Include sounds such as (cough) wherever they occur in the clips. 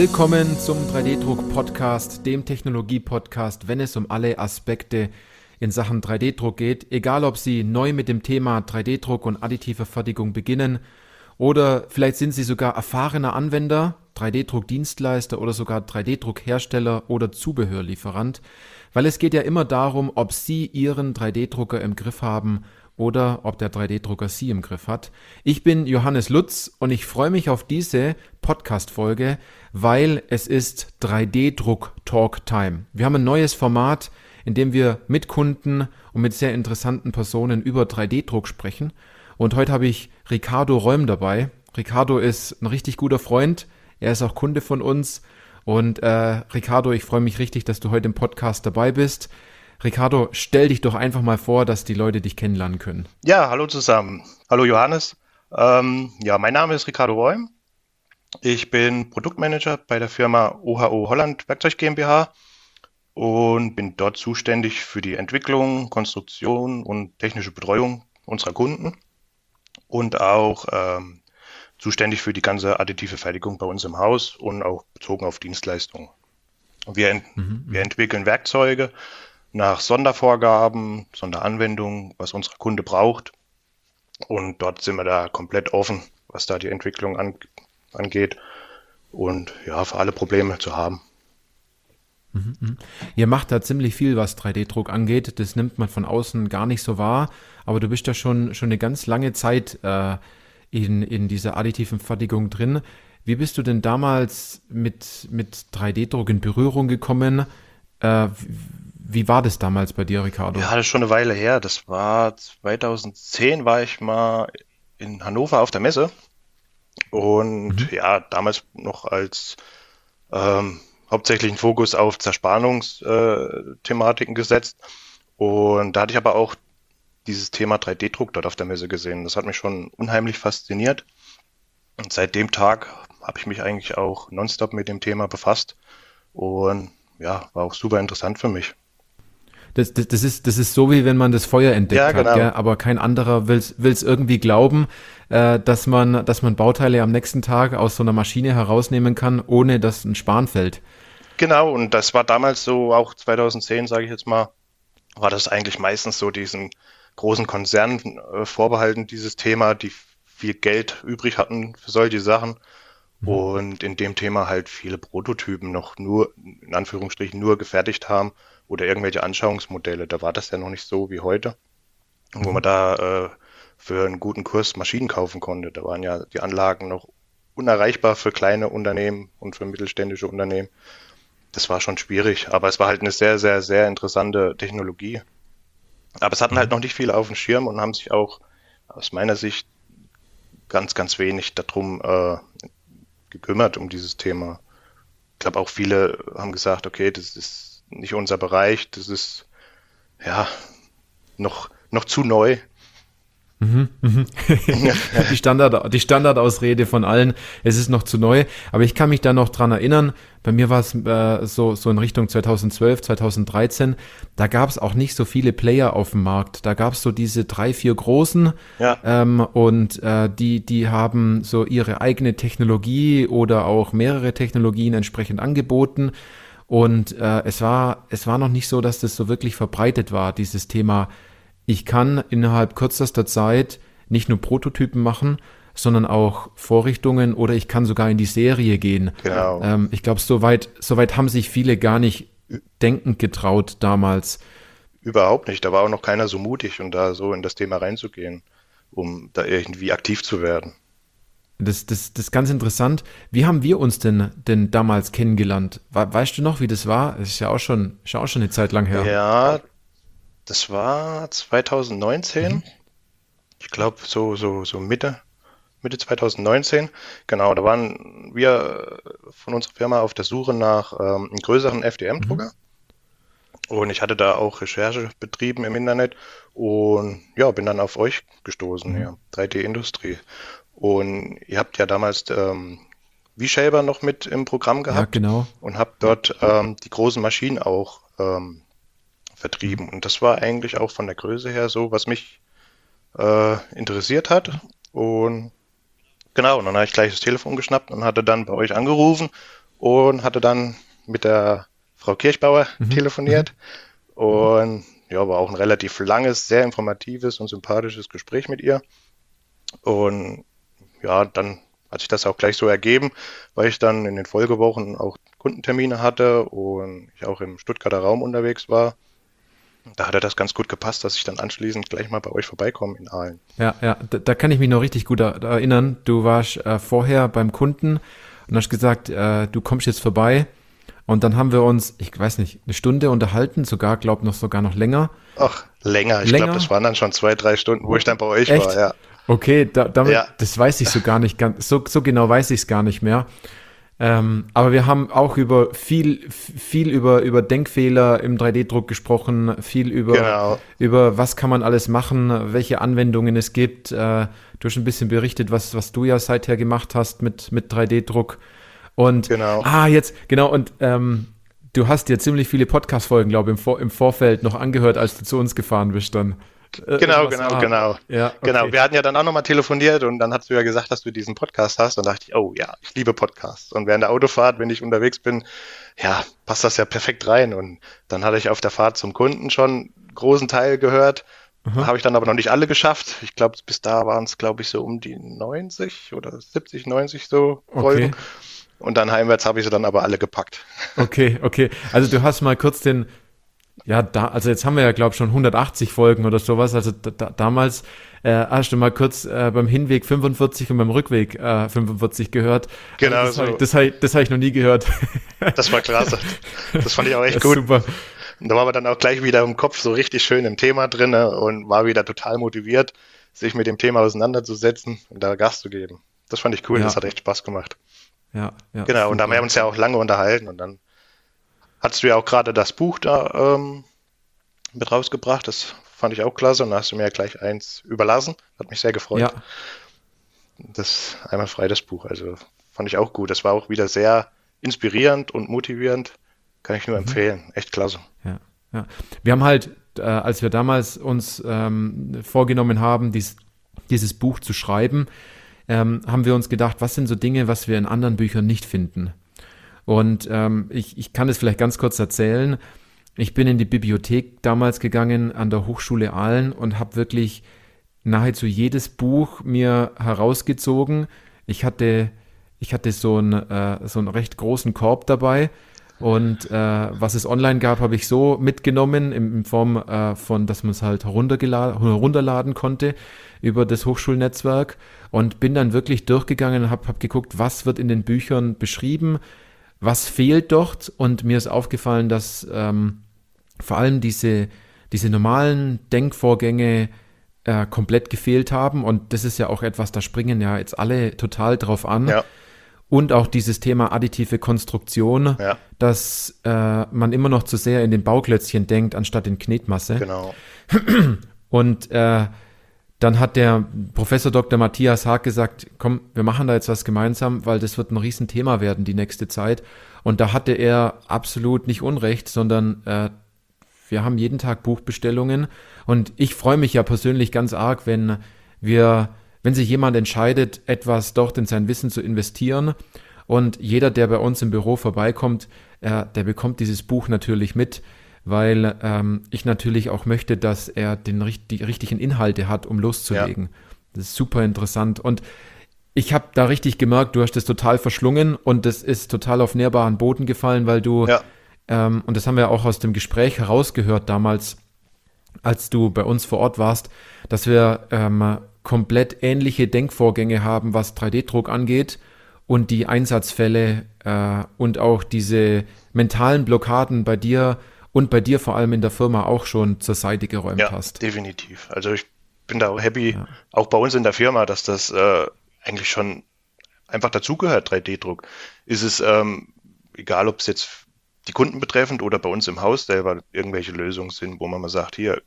Willkommen zum 3D-Druck-Podcast, dem Technologie-Podcast, wenn es um alle Aspekte in Sachen 3D-Druck geht. Egal, ob Sie neu mit dem Thema 3D-Druck und additive Fertigung beginnen oder vielleicht sind Sie sogar erfahrener Anwender, 3D-Druck-Dienstleister oder sogar 3D-Druck-Hersteller oder Zubehörlieferant, weil es geht ja immer darum, ob Sie Ihren 3D-Drucker im Griff haben oder ob der 3D-Drucker Sie im Griff hat. Ich bin Johannes Lutz und ich freue mich auf diese Podcast-Folge, weil es ist 3D-Druck Talk Time. Wir haben ein neues Format, in dem wir mit Kunden und mit sehr interessanten Personen über 3D-Druck sprechen. Und heute habe ich Ricardo Räum dabei. Ricardo ist ein richtig guter Freund. Er ist auch Kunde von uns. Und äh, Ricardo, ich freue mich richtig, dass du heute im Podcast dabei bist. Ricardo, stell dich doch einfach mal vor, dass die Leute dich kennenlernen können. Ja, hallo zusammen. Hallo Johannes. Ähm, ja, mein Name ist Ricardo Räum. Ich bin Produktmanager bei der Firma OHO Holland Werkzeug GmbH und bin dort zuständig für die Entwicklung, Konstruktion und technische Betreuung unserer Kunden und auch ähm, zuständig für die ganze additive Fertigung bei uns im Haus und auch bezogen auf Dienstleistungen. Wir, ent mhm. wir entwickeln Werkzeuge nach Sondervorgaben, Sonderanwendungen, was unser Kunde braucht. Und dort sind wir da komplett offen, was da die Entwicklung an, angeht und ja, für alle Probleme zu haben. Mhm, mhm. Ihr macht da ziemlich viel, was 3D-Druck angeht. Das nimmt man von außen gar nicht so wahr. Aber du bist da schon, schon eine ganz lange Zeit äh, in, in dieser additiven Fertigung drin. Wie bist du denn damals mit, mit 3D-Druck in Berührung gekommen? Äh, wie war das damals bei dir, Ricardo? Ja, das ist schon eine Weile her. Das war 2010, war ich mal in Hannover auf der Messe. Und mhm. ja, damals noch als ähm, hauptsächlichen Fokus auf Zerspannungsthematiken gesetzt. Und da hatte ich aber auch dieses Thema 3D-Druck dort auf der Messe gesehen. Das hat mich schon unheimlich fasziniert. Und seit dem Tag habe ich mich eigentlich auch nonstop mit dem Thema befasst. Und ja, war auch super interessant für mich. Das, das, das, ist, das ist so, wie wenn man das Feuer entdeckt ja, genau. hat, gell? aber kein anderer will es irgendwie glauben, äh, dass, man, dass man Bauteile am nächsten Tag aus so einer Maschine herausnehmen kann, ohne dass ein Span fällt. Genau, und das war damals so, auch 2010, sage ich jetzt mal, war das eigentlich meistens so diesen großen Konzernen äh, vorbehalten, dieses Thema, die viel Geld übrig hatten für solche Sachen. Mhm. Und in dem Thema halt viele Prototypen noch nur, in Anführungsstrichen, nur gefertigt haben oder irgendwelche Anschauungsmodelle. Da war das ja noch nicht so wie heute, wo man mhm. da äh, für einen guten Kurs Maschinen kaufen konnte. Da waren ja die Anlagen noch unerreichbar für kleine Unternehmen und für mittelständische Unternehmen das war schon schwierig, aber es war halt eine sehr, sehr, sehr interessante Technologie. Aber es hatten halt mhm. noch nicht viele auf dem Schirm und haben sich auch aus meiner Sicht ganz, ganz wenig darum äh, gekümmert, um dieses Thema. Ich glaube auch viele haben gesagt, okay, das ist nicht unser Bereich, das ist ja noch, noch zu neu. Mhm, mhm. (laughs) die, Standard, die Standardausrede von allen, es ist noch zu neu. Aber ich kann mich da noch dran erinnern, bei mir war es äh, so, so in Richtung 2012, 2013, da gab es auch nicht so viele Player auf dem Markt. Da gab es so diese drei, vier großen ja. ähm, und äh, die, die haben so ihre eigene Technologie oder auch mehrere Technologien entsprechend angeboten. Und äh, es, war, es war noch nicht so, dass das so wirklich verbreitet war, dieses Thema ich kann innerhalb kürzester Zeit nicht nur Prototypen machen, sondern auch Vorrichtungen oder ich kann sogar in die Serie gehen. Genau. Ähm, ich glaube, soweit, soweit haben sich viele gar nicht denkend getraut damals. Überhaupt nicht. Da war auch noch keiner so mutig, um da so in das Thema reinzugehen, um da irgendwie aktiv zu werden. Das, das, das ist ganz interessant. Wie haben wir uns denn, denn damals kennengelernt? Weißt du noch, wie das war? Es ist ja auch schon, ist auch schon eine Zeit lang her. Ja, das war 2019. Mhm. Ich glaube, so, so, so Mitte, Mitte 2019. Genau, da waren wir von unserer Firma auf der Suche nach ähm, einem größeren FDM-Drucker. Mhm. Und ich hatte da auch Recherche betrieben im Internet und ja, bin dann auf euch gestoßen, mhm. ja, 3D-Industrie. Und ihr habt ja damals ähm, V-Shaper noch mit im Programm gehabt. Ja, genau. Und habt dort ähm, die großen Maschinen auch ähm, vertrieben. Und das war eigentlich auch von der Größe her so, was mich äh, interessiert hat. Und genau, und dann habe ich gleich das Telefon geschnappt und hatte dann bei euch angerufen und hatte dann mit der Frau Kirchbauer mhm. telefoniert. Mhm. Und ja, war auch ein relativ langes, sehr informatives und sympathisches Gespräch mit ihr. Und ja, dann hat sich das auch gleich so ergeben, weil ich dann in den Folgewochen auch Kundentermine hatte und ich auch im Stuttgarter Raum unterwegs war. Da hatte das ganz gut gepasst, dass ich dann anschließend gleich mal bei euch vorbeikomme in Aalen. Ja, ja, da, da kann ich mich noch richtig gut erinnern. Du warst äh, vorher beim Kunden und hast gesagt, äh, du kommst jetzt vorbei. Und dann haben wir uns, ich weiß nicht, eine Stunde unterhalten, sogar, glaube noch sogar noch länger. Ach, länger. Ich glaube, das waren dann schon zwei, drei Stunden, wo ich dann bei euch Echt? war, ja. Okay, da, damit, ja. das weiß ich so gar nicht, ganz, so, so genau weiß ich es gar nicht mehr. Ähm, aber wir haben auch über viel, viel über, über Denkfehler im 3D-Druck gesprochen, viel über, genau. über was kann man alles machen, welche Anwendungen es gibt. Äh, du hast ein bisschen berichtet, was, was du ja seither gemacht hast mit, mit 3D-Druck. Und genau. ah, jetzt, genau, und ähm, du hast dir ziemlich viele Podcast-Folgen, glaube ich, im, Vor im Vorfeld noch angehört, als du zu uns gefahren bist dann. Äh, genau, genau, ah, genau. Ja, okay. Genau. Wir hatten ja dann auch nochmal telefoniert und dann hast du ja gesagt, dass du diesen Podcast hast und dachte ich, oh ja, ich liebe Podcasts. Und während der Autofahrt, wenn ich unterwegs bin, ja, passt das ja perfekt rein. Und dann hatte ich auf der Fahrt zum Kunden schon einen großen Teil gehört. Mhm. Habe ich dann aber noch nicht alle geschafft. Ich glaube, bis da waren es, glaube ich, so um die 90 oder 70, 90 so Folgen. Okay. Und dann heimwärts habe ich sie dann aber alle gepackt. Okay, okay. Also du hast mal kurz den ja, da, also jetzt haben wir ja, glaube ich, schon 180 Folgen oder sowas. Also da, damals äh, hast du mal kurz äh, beim Hinweg 45 und beim Rückweg äh, 45 gehört. Genau. Das so. das habe ich, das hab ich noch nie gehört. (laughs) Das war klasse. Das fand ich auch echt gut. Super. Und da waren wir dann auch gleich wieder im Kopf so richtig schön im Thema drin und war wieder total motiviert, sich mit dem Thema auseinanderzusetzen und da Gas zu geben. Das fand ich cool, ja. das hat echt Spaß gemacht. Ja, ja. Genau, und da haben wir uns ja auch lange unterhalten und dann hattest du ja auch gerade das Buch da ähm, mit rausgebracht. Das fand ich auch klasse und da hast du mir ja gleich eins überlassen. Hat mich sehr gefreut. Ja. Das einmal frei das Buch. Also fand ich auch gut. Das war auch wieder sehr inspirierend und motivierend. Kann ich nur mhm. empfehlen. Echt klasse. Ja, ja. Wir haben halt, äh, als wir damals uns ähm, vorgenommen haben, dies, dieses Buch zu schreiben, ähm, haben wir uns gedacht, was sind so Dinge, was wir in anderen Büchern nicht finden. Und ähm, ich, ich kann es vielleicht ganz kurz erzählen. Ich bin in die Bibliothek damals gegangen an der Hochschule Aalen und habe wirklich nahezu jedes Buch mir herausgezogen. Ich hatte, ich hatte so, einen, äh, so einen recht großen Korb dabei. Und äh, was es online gab, habe ich so mitgenommen in, in Form äh, von, dass man es halt herunterladen konnte über das Hochschulnetzwerk und bin dann wirklich durchgegangen und habe hab geguckt, was wird in den Büchern beschrieben, was fehlt dort? Und mir ist aufgefallen, dass ähm, vor allem diese, diese normalen Denkvorgänge äh, komplett gefehlt haben. Und das ist ja auch etwas, da springen ja jetzt alle total drauf an. Ja. Und auch dieses Thema additive Konstruktion, ja. dass äh, man immer noch zu sehr in den Bauklötzchen denkt, anstatt in Knetmasse. Genau. Und äh, dann hat der Professor Dr. Matthias Haag gesagt, komm, wir machen da jetzt was gemeinsam, weil das wird ein Riesenthema werden die nächste Zeit. Und da hatte er absolut nicht Unrecht, sondern äh, wir haben jeden Tag Buchbestellungen. Und ich freue mich ja persönlich ganz arg, wenn wir, wenn sich jemand entscheidet, etwas dort in sein Wissen zu investieren. Und jeder, der bei uns im Büro vorbeikommt, äh, der bekommt dieses Buch natürlich mit weil ähm, ich natürlich auch möchte, dass er den, die richtigen Inhalte hat, um loszulegen. Ja. Das ist super interessant. Und ich habe da richtig gemerkt, du hast das total verschlungen und das ist total auf nährbaren Boden gefallen, weil du, ja. ähm, und das haben wir auch aus dem Gespräch herausgehört damals, als du bei uns vor Ort warst, dass wir ähm, komplett ähnliche Denkvorgänge haben, was 3D-Druck angeht und die Einsatzfälle äh, und auch diese mentalen Blockaden bei dir und bei dir vor allem in der Firma auch schon zur Seite geräumt ja, hast. Definitiv. Also ich bin da auch happy, ja. auch bei uns in der Firma, dass das äh, eigentlich schon einfach dazugehört, 3D-Druck. Ist es, ähm, egal ob es jetzt die Kunden betreffend oder bei uns im Haus selber irgendwelche Lösungen sind, wo man mal sagt, hier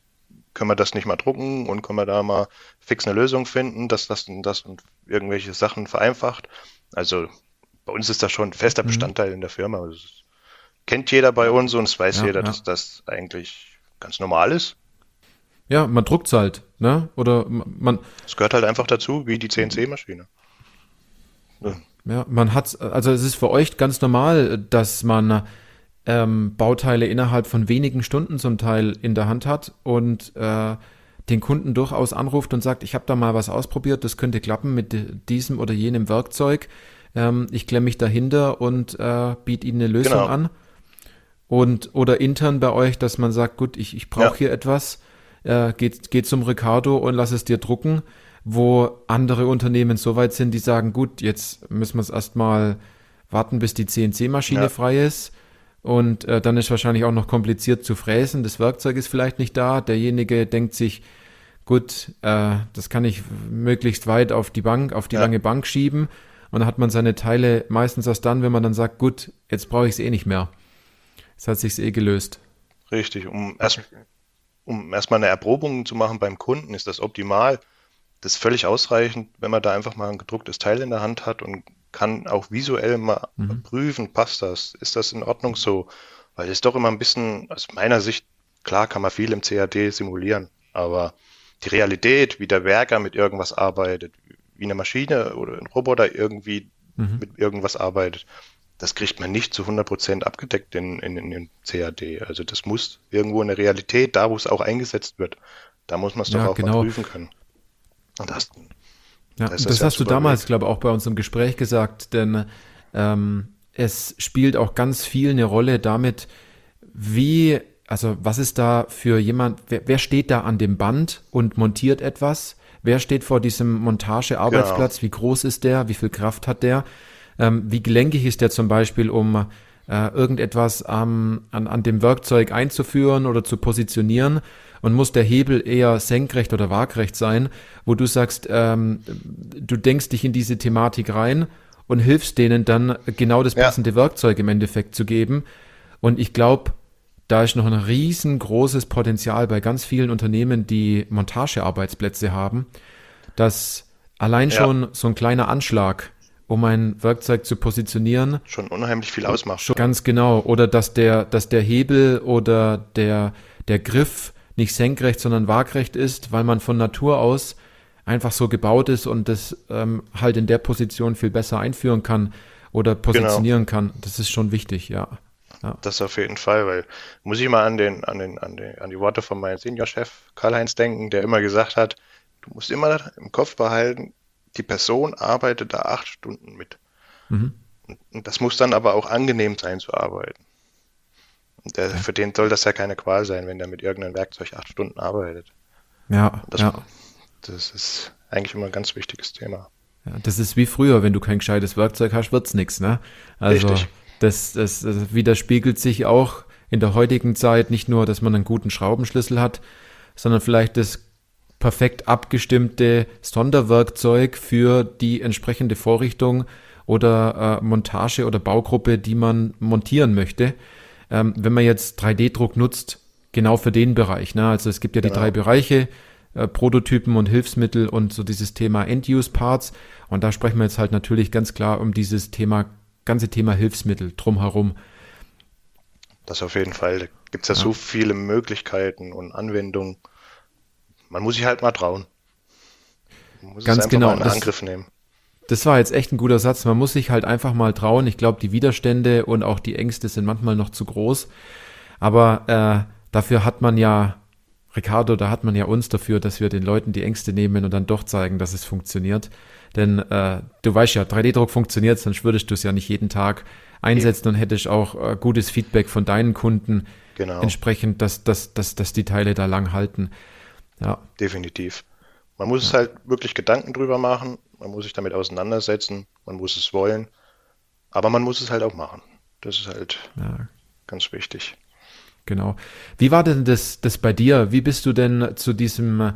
können wir das nicht mal drucken und können wir da mal fix eine Lösung finden, dass das und das und irgendwelche Sachen vereinfacht. Also bei uns ist das schon ein fester mhm. Bestandteil mhm. in der Firma. Also kennt jeder bei uns und es weiß ja, jeder, ja. dass das eigentlich ganz normal ist. Ja, man druckt es halt, ne? Oder man. Es gehört halt einfach dazu, wie die CNC-Maschine. Ja, man hat, also es ist für euch ganz normal, dass man ähm, Bauteile innerhalb von wenigen Stunden zum Teil in der Hand hat und äh, den Kunden durchaus anruft und sagt, ich habe da mal was ausprobiert, das könnte klappen mit diesem oder jenem Werkzeug. Ähm, ich klemme mich dahinter und äh, biete ihnen eine Lösung genau. an. Und oder intern bei euch, dass man sagt, gut, ich, ich brauche ja. hier etwas, äh, geht, geht zum Ricardo und lass es dir drucken, wo andere Unternehmen so weit sind, die sagen, gut, jetzt müssen wir es erstmal warten, bis die CNC-Maschine ja. frei ist. Und äh, dann ist wahrscheinlich auch noch kompliziert zu fräsen. Das Werkzeug ist vielleicht nicht da. Derjenige denkt sich, gut, äh, das kann ich möglichst weit auf die Bank, auf die ja. lange Bank schieben. Und dann hat man seine Teile meistens erst dann, wenn man dann sagt, gut, jetzt brauche ich es eh nicht mehr. Es hat sich eh gelöst. Richtig, um erst, um erstmal eine Erprobung zu machen beim Kunden, ist das optimal. Das ist völlig ausreichend, wenn man da einfach mal ein gedrucktes Teil in der Hand hat und kann auch visuell mal mhm. prüfen, passt das, ist das in Ordnung so? Weil es doch immer ein bisschen, aus meiner Sicht, klar kann man viel im CAD simulieren, aber die Realität, wie der Werker mit irgendwas arbeitet, wie eine Maschine oder ein Roboter irgendwie mhm. mit irgendwas arbeitet, das kriegt man nicht zu 100% abgedeckt in, in, in dem CAD. Also das muss irgendwo eine Realität, da wo es auch eingesetzt wird, da muss man es doch ja, auch genau. mal prüfen können. Und das, ja, das, das hast du damals, glaube ich, auch bei uns im Gespräch gesagt, denn ähm, es spielt auch ganz viel eine Rolle damit, wie, also was ist da für jemand, wer, wer steht da an dem Band und montiert etwas? Wer steht vor diesem Montagearbeitsplatz? Genau. Wie groß ist der? Wie viel Kraft hat der? Ähm, wie gelenkig ist der zum Beispiel, um äh, irgendetwas ähm, an, an dem Werkzeug einzuführen oder zu positionieren? Und muss der Hebel eher senkrecht oder waagrecht sein, wo du sagst, ähm, du denkst dich in diese Thematik rein und hilfst denen dann genau das passende ja. Werkzeug im Endeffekt zu geben. Und ich glaube, da ist noch ein riesengroßes Potenzial bei ganz vielen Unternehmen, die Montagearbeitsplätze haben, dass allein ja. schon so ein kleiner Anschlag, um ein Werkzeug zu positionieren, schon unheimlich viel ausmacht. Schon ganz genau. Oder dass der, dass der Hebel oder der, der Griff nicht senkrecht, sondern waagrecht ist, weil man von Natur aus einfach so gebaut ist und das ähm, halt in der Position viel besser einführen kann oder positionieren genau. kann. Das ist schon wichtig, ja. Ja. Das auf jeden Fall, weil muss ich mal an den, an den, an den, an die Worte von meinem Seniorchef Karl-Heinz denken, der immer gesagt hat, du musst immer im Kopf behalten, die Person arbeitet da acht Stunden mit. Mhm. Und das muss dann aber auch angenehm sein zu arbeiten. Der, für den soll das ja keine Qual sein, wenn der mit irgendeinem Werkzeug acht Stunden arbeitet. Ja, das, ja. das ist eigentlich immer ein ganz wichtiges Thema. Ja, das ist wie früher, wenn du kein gescheites Werkzeug hast, wird's nichts, ne? Also, Richtig das, das, das widerspiegelt sich auch in der heutigen Zeit nicht nur, dass man einen guten Schraubenschlüssel hat, sondern vielleicht das perfekt abgestimmte Sonderwerkzeug für die entsprechende Vorrichtung oder äh, Montage oder Baugruppe, die man montieren möchte. Ähm, wenn man jetzt 3D-Druck nutzt, genau für den Bereich. Ne? Also es gibt ja genau. die drei Bereiche, äh, Prototypen und Hilfsmittel und so dieses Thema End-Use-Parts. Und da sprechen wir jetzt halt natürlich ganz klar um dieses Thema ganze Thema Hilfsmittel drumherum. Das auf jeden Fall. Da gibt es ja, ja, so viele Möglichkeiten und Anwendungen. Man muss sich halt mal trauen. Man muss Ganz genau. mal in das, Angriff nehmen. Das war jetzt echt ein guter Satz. Man muss sich halt einfach mal trauen. Ich glaube, die Widerstände und auch die Ängste sind manchmal noch zu groß. Aber äh, dafür hat man ja, Ricardo, da hat man ja uns dafür, dass wir den Leuten die Ängste nehmen und dann doch zeigen, dass es funktioniert. Denn äh, du weißt ja, 3D-Druck funktioniert, sonst würdest du es ja nicht jeden Tag einsetzen und hättest auch äh, gutes Feedback von deinen Kunden genau. entsprechend, dass, dass, dass, dass die Teile da lang halten. Ja. Definitiv. Man muss ja. es halt wirklich Gedanken drüber machen, man muss sich damit auseinandersetzen, man muss es wollen, aber man muss es halt auch machen. Das ist halt ja. ganz wichtig. Genau. Wie war denn das, das bei dir? Wie bist du denn zu diesem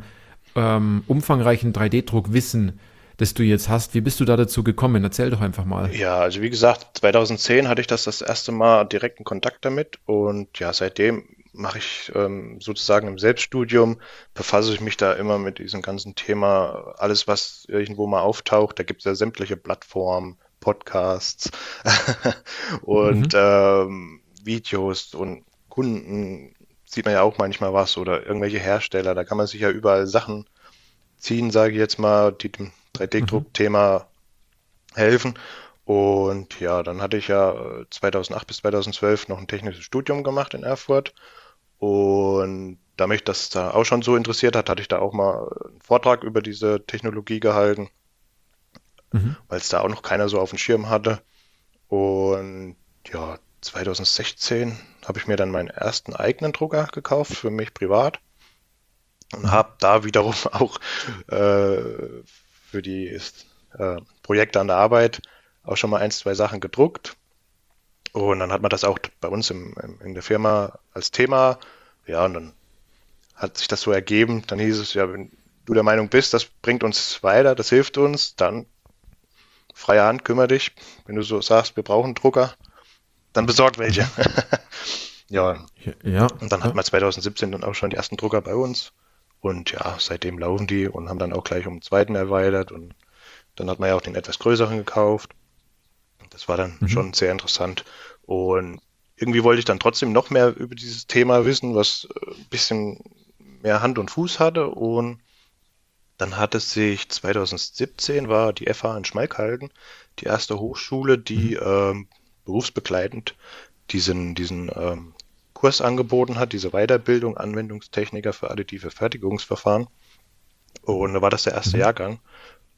ähm, umfangreichen 3D-Druck-Wissen das du jetzt hast. Wie bist du da dazu gekommen? Erzähl doch einfach mal. Ja, also wie gesagt, 2010 hatte ich das das erste Mal direkten Kontakt damit und ja, seitdem mache ich ähm, sozusagen im Selbststudium, befasse ich mich da immer mit diesem ganzen Thema, alles was irgendwo mal auftaucht, da gibt es ja sämtliche Plattformen, Podcasts (laughs) und mhm. ähm, Videos und Kunden sieht man ja auch manchmal was oder irgendwelche Hersteller, da kann man sich ja überall Sachen ziehen, sage ich jetzt mal, die dem 3D-Druck-Thema mhm. helfen. Und ja, dann hatte ich ja 2008 äh, bis 2012 noch ein technisches Studium gemacht in Erfurt. Und da mich das da auch schon so interessiert hat, hatte ich da auch mal einen Vortrag über diese Technologie gehalten, mhm. weil es da auch noch keiner so auf dem Schirm hatte. Und ja, 2016 habe ich mir dann meinen ersten eigenen Drucker gekauft für mich privat und habe da wiederum (laughs) auch äh, für die äh, Projekte an der Arbeit auch schon mal ein, zwei Sachen gedruckt. Und dann hat man das auch bei uns im, im, in der Firma als Thema. Ja, und dann hat sich das so ergeben. Dann hieß es, ja, wenn du der Meinung bist, das bringt uns weiter, das hilft uns, dann freie Hand, kümmere dich. Wenn du so sagst, wir brauchen einen Drucker, dann besorgt welche. (laughs) ja. ja. Und dann ja. hatten wir 2017 dann auch schon die ersten Drucker bei uns. Und ja, seitdem laufen die und haben dann auch gleich um den zweiten erweitert. Und dann hat man ja auch den etwas größeren gekauft. Das war dann mhm. schon sehr interessant. Und irgendwie wollte ich dann trotzdem noch mehr über dieses Thema wissen, was äh, ein bisschen mehr Hand und Fuß hatte. Und dann hat es sich 2017 war die FH in Schmalkalden, die erste Hochschule, die mhm. ähm, berufsbegleitend diesen, diesen ähm, Kurs angeboten hat, diese Weiterbildung Anwendungstechniker für additive Fertigungsverfahren. Und da war das der erste mhm. Jahrgang.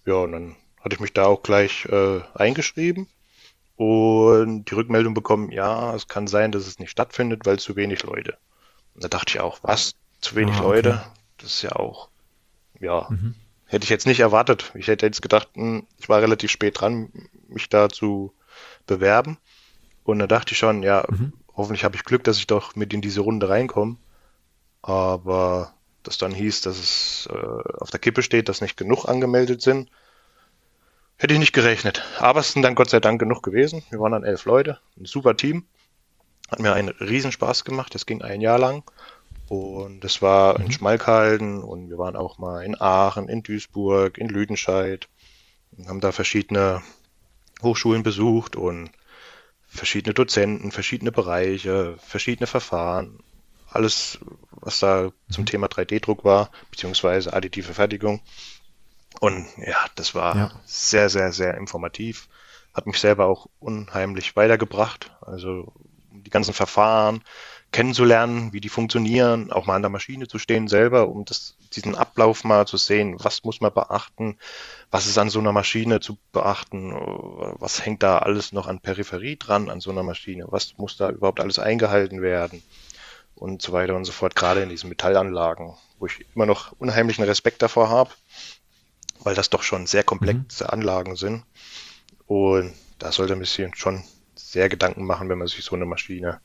Ja, und dann hatte ich mich da auch gleich äh, eingeschrieben und die Rückmeldung bekommen, ja, es kann sein, dass es nicht stattfindet, weil zu wenig Leute. Und da dachte ich auch, was? Zu wenig ah, okay. Leute? Das ist ja auch, ja, mhm. hätte ich jetzt nicht erwartet. Ich hätte jetzt gedacht, hm, ich war relativ spät dran, mich da zu bewerben. Und da dachte ich schon, ja, mhm. hoffentlich habe ich Glück, dass ich doch mit in diese Runde reinkomme. Aber das dann hieß, dass es äh, auf der Kippe steht, dass nicht genug angemeldet sind. Hätte ich nicht gerechnet. Aber es sind dann Gott sei Dank genug gewesen. Wir waren dann elf Leute. Ein super Team. Hat mir einen Riesenspaß gemacht. Das ging ein Jahr lang. Und es war mhm. in Schmalkalden und wir waren auch mal in Aachen, in Duisburg, in Lüdenscheid. Und haben da verschiedene Hochschulen besucht und verschiedene Dozenten, verschiedene Bereiche, verschiedene Verfahren. Alles, was da zum mhm. Thema 3D-Druck war, beziehungsweise additive Fertigung. Und ja, das war ja. sehr, sehr, sehr informativ. Hat mich selber auch unheimlich weitergebracht. Also die ganzen Verfahren kennenzulernen, wie die funktionieren, auch mal an der Maschine zu stehen selber, um das, diesen Ablauf mal zu sehen, was muss man beachten, was ist an so einer Maschine zu beachten, was hängt da alles noch an Peripherie dran an so einer Maschine, was muss da überhaupt alles eingehalten werden? Und so weiter und so fort, gerade in diesen Metallanlagen, wo ich immer noch unheimlichen Respekt davor habe weil das doch schon sehr komplexe mhm. Anlagen sind. Und da sollte man sich schon sehr Gedanken machen, wenn man sich so eine Maschine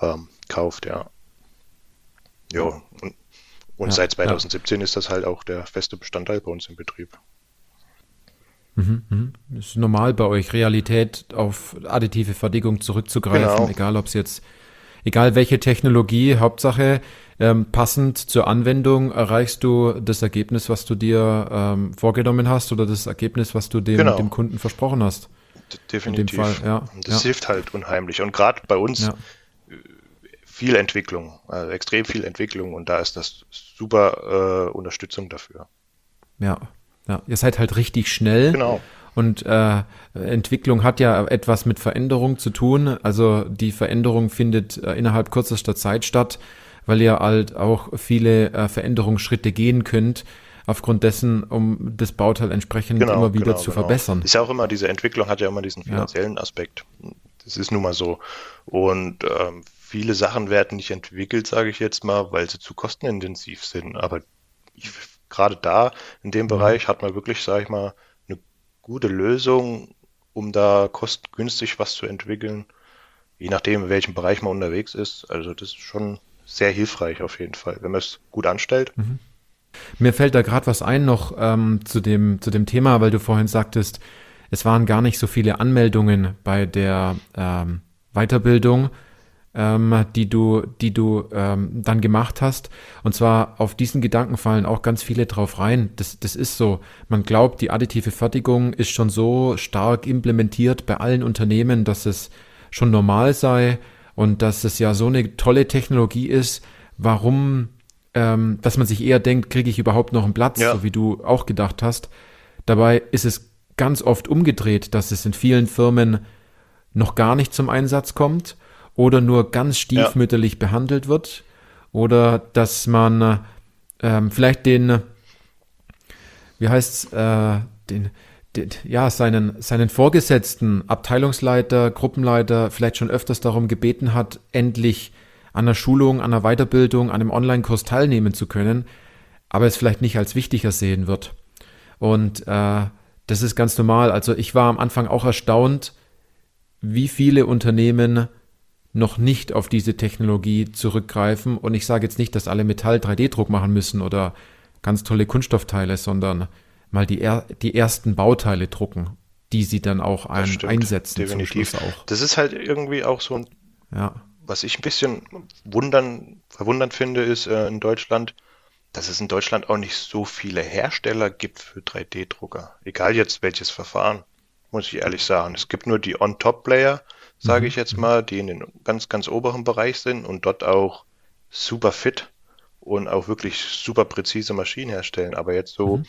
ähm, kauft, ja. Ja, und, und ja, seit 2017 ja. ist das halt auch der feste Bestandteil bei uns im Betrieb. Mhm, mhm. Ist normal bei euch Realität auf additive Fertigung zurückzugreifen, genau. egal ob es jetzt, egal welche Technologie, Hauptsache ähm, passend zur Anwendung erreichst du das Ergebnis, was du dir ähm, vorgenommen hast oder das Ergebnis, was du dem, genau. dem Kunden versprochen hast. Definitiv. Fall, ja. Das ja. hilft halt unheimlich. Und gerade bei uns ja. Äh, viel Entwicklung, also extrem viel Entwicklung und da ist das super äh, Unterstützung dafür. Ja, ja. Ihr seid halt richtig schnell. Genau. Und äh, Entwicklung hat ja etwas mit Veränderung zu tun. Also die Veränderung findet äh, innerhalb kürzester Zeit statt weil ihr halt auch viele äh, Veränderungsschritte gehen könnt, aufgrund dessen, um das Bauteil entsprechend genau, immer wieder genau, zu genau. verbessern. Ist ja auch immer, diese Entwicklung hat ja immer diesen finanziellen ja. Aspekt. Das ist nun mal so. Und ähm, viele Sachen werden nicht entwickelt, sage ich jetzt mal, weil sie zu kostenintensiv sind. Aber ich, gerade da, in dem mhm. Bereich, hat man wirklich, sage ich mal, gute Lösung, um da kostengünstig was zu entwickeln. Je nachdem, in welchem Bereich man unterwegs ist. Also das ist schon sehr hilfreich auf jeden Fall, wenn man es gut anstellt. Mhm. Mir fällt da gerade was ein noch ähm, zu, dem, zu dem Thema, weil du vorhin sagtest, es waren gar nicht so viele Anmeldungen bei der ähm, Weiterbildung, ähm, die du, die du ähm, dann gemacht hast. Und zwar auf diesen Gedanken fallen auch ganz viele drauf rein. Das, das ist so. Man glaubt, die additive Fertigung ist schon so stark implementiert bei allen Unternehmen, dass es schon normal sei und dass es ja so eine tolle Technologie ist, warum, ähm, dass man sich eher denkt, kriege ich überhaupt noch einen Platz, ja. so wie du auch gedacht hast. Dabei ist es ganz oft umgedreht, dass es in vielen Firmen noch gar nicht zum Einsatz kommt oder nur ganz stiefmütterlich ja. behandelt wird oder dass man ähm, vielleicht den, wie heißt's, äh, den, den, ja, seinen, seinen Vorgesetzten, Abteilungsleiter, Gruppenleiter vielleicht schon öfters darum gebeten hat, endlich an einer Schulung, an einer Weiterbildung, an einem Online-Kurs teilnehmen zu können, aber es vielleicht nicht als wichtiger sehen wird. Und äh, das ist ganz normal. Also ich war am Anfang auch erstaunt, wie viele Unternehmen noch nicht auf diese Technologie zurückgreifen. Und ich sage jetzt nicht, dass alle Metall 3D-Druck machen müssen oder ganz tolle Kunststoffteile, sondern mal die, er die ersten Bauteile drucken, die sie dann auch ein stimmt, einsetzen. Definitiv. auch. Das ist halt irgendwie auch so ein, ja. was ich ein bisschen wundern, verwundern finde, ist äh, in Deutschland, dass es in Deutschland auch nicht so viele Hersteller gibt für 3D-Drucker. Egal jetzt welches Verfahren, muss ich ehrlich sagen. Es gibt nur die On-Top-Player, sage mhm. ich jetzt mal, die in den ganz, ganz oberen Bereich sind und dort auch super fit und auch wirklich super präzise Maschinen herstellen. Aber jetzt so mhm.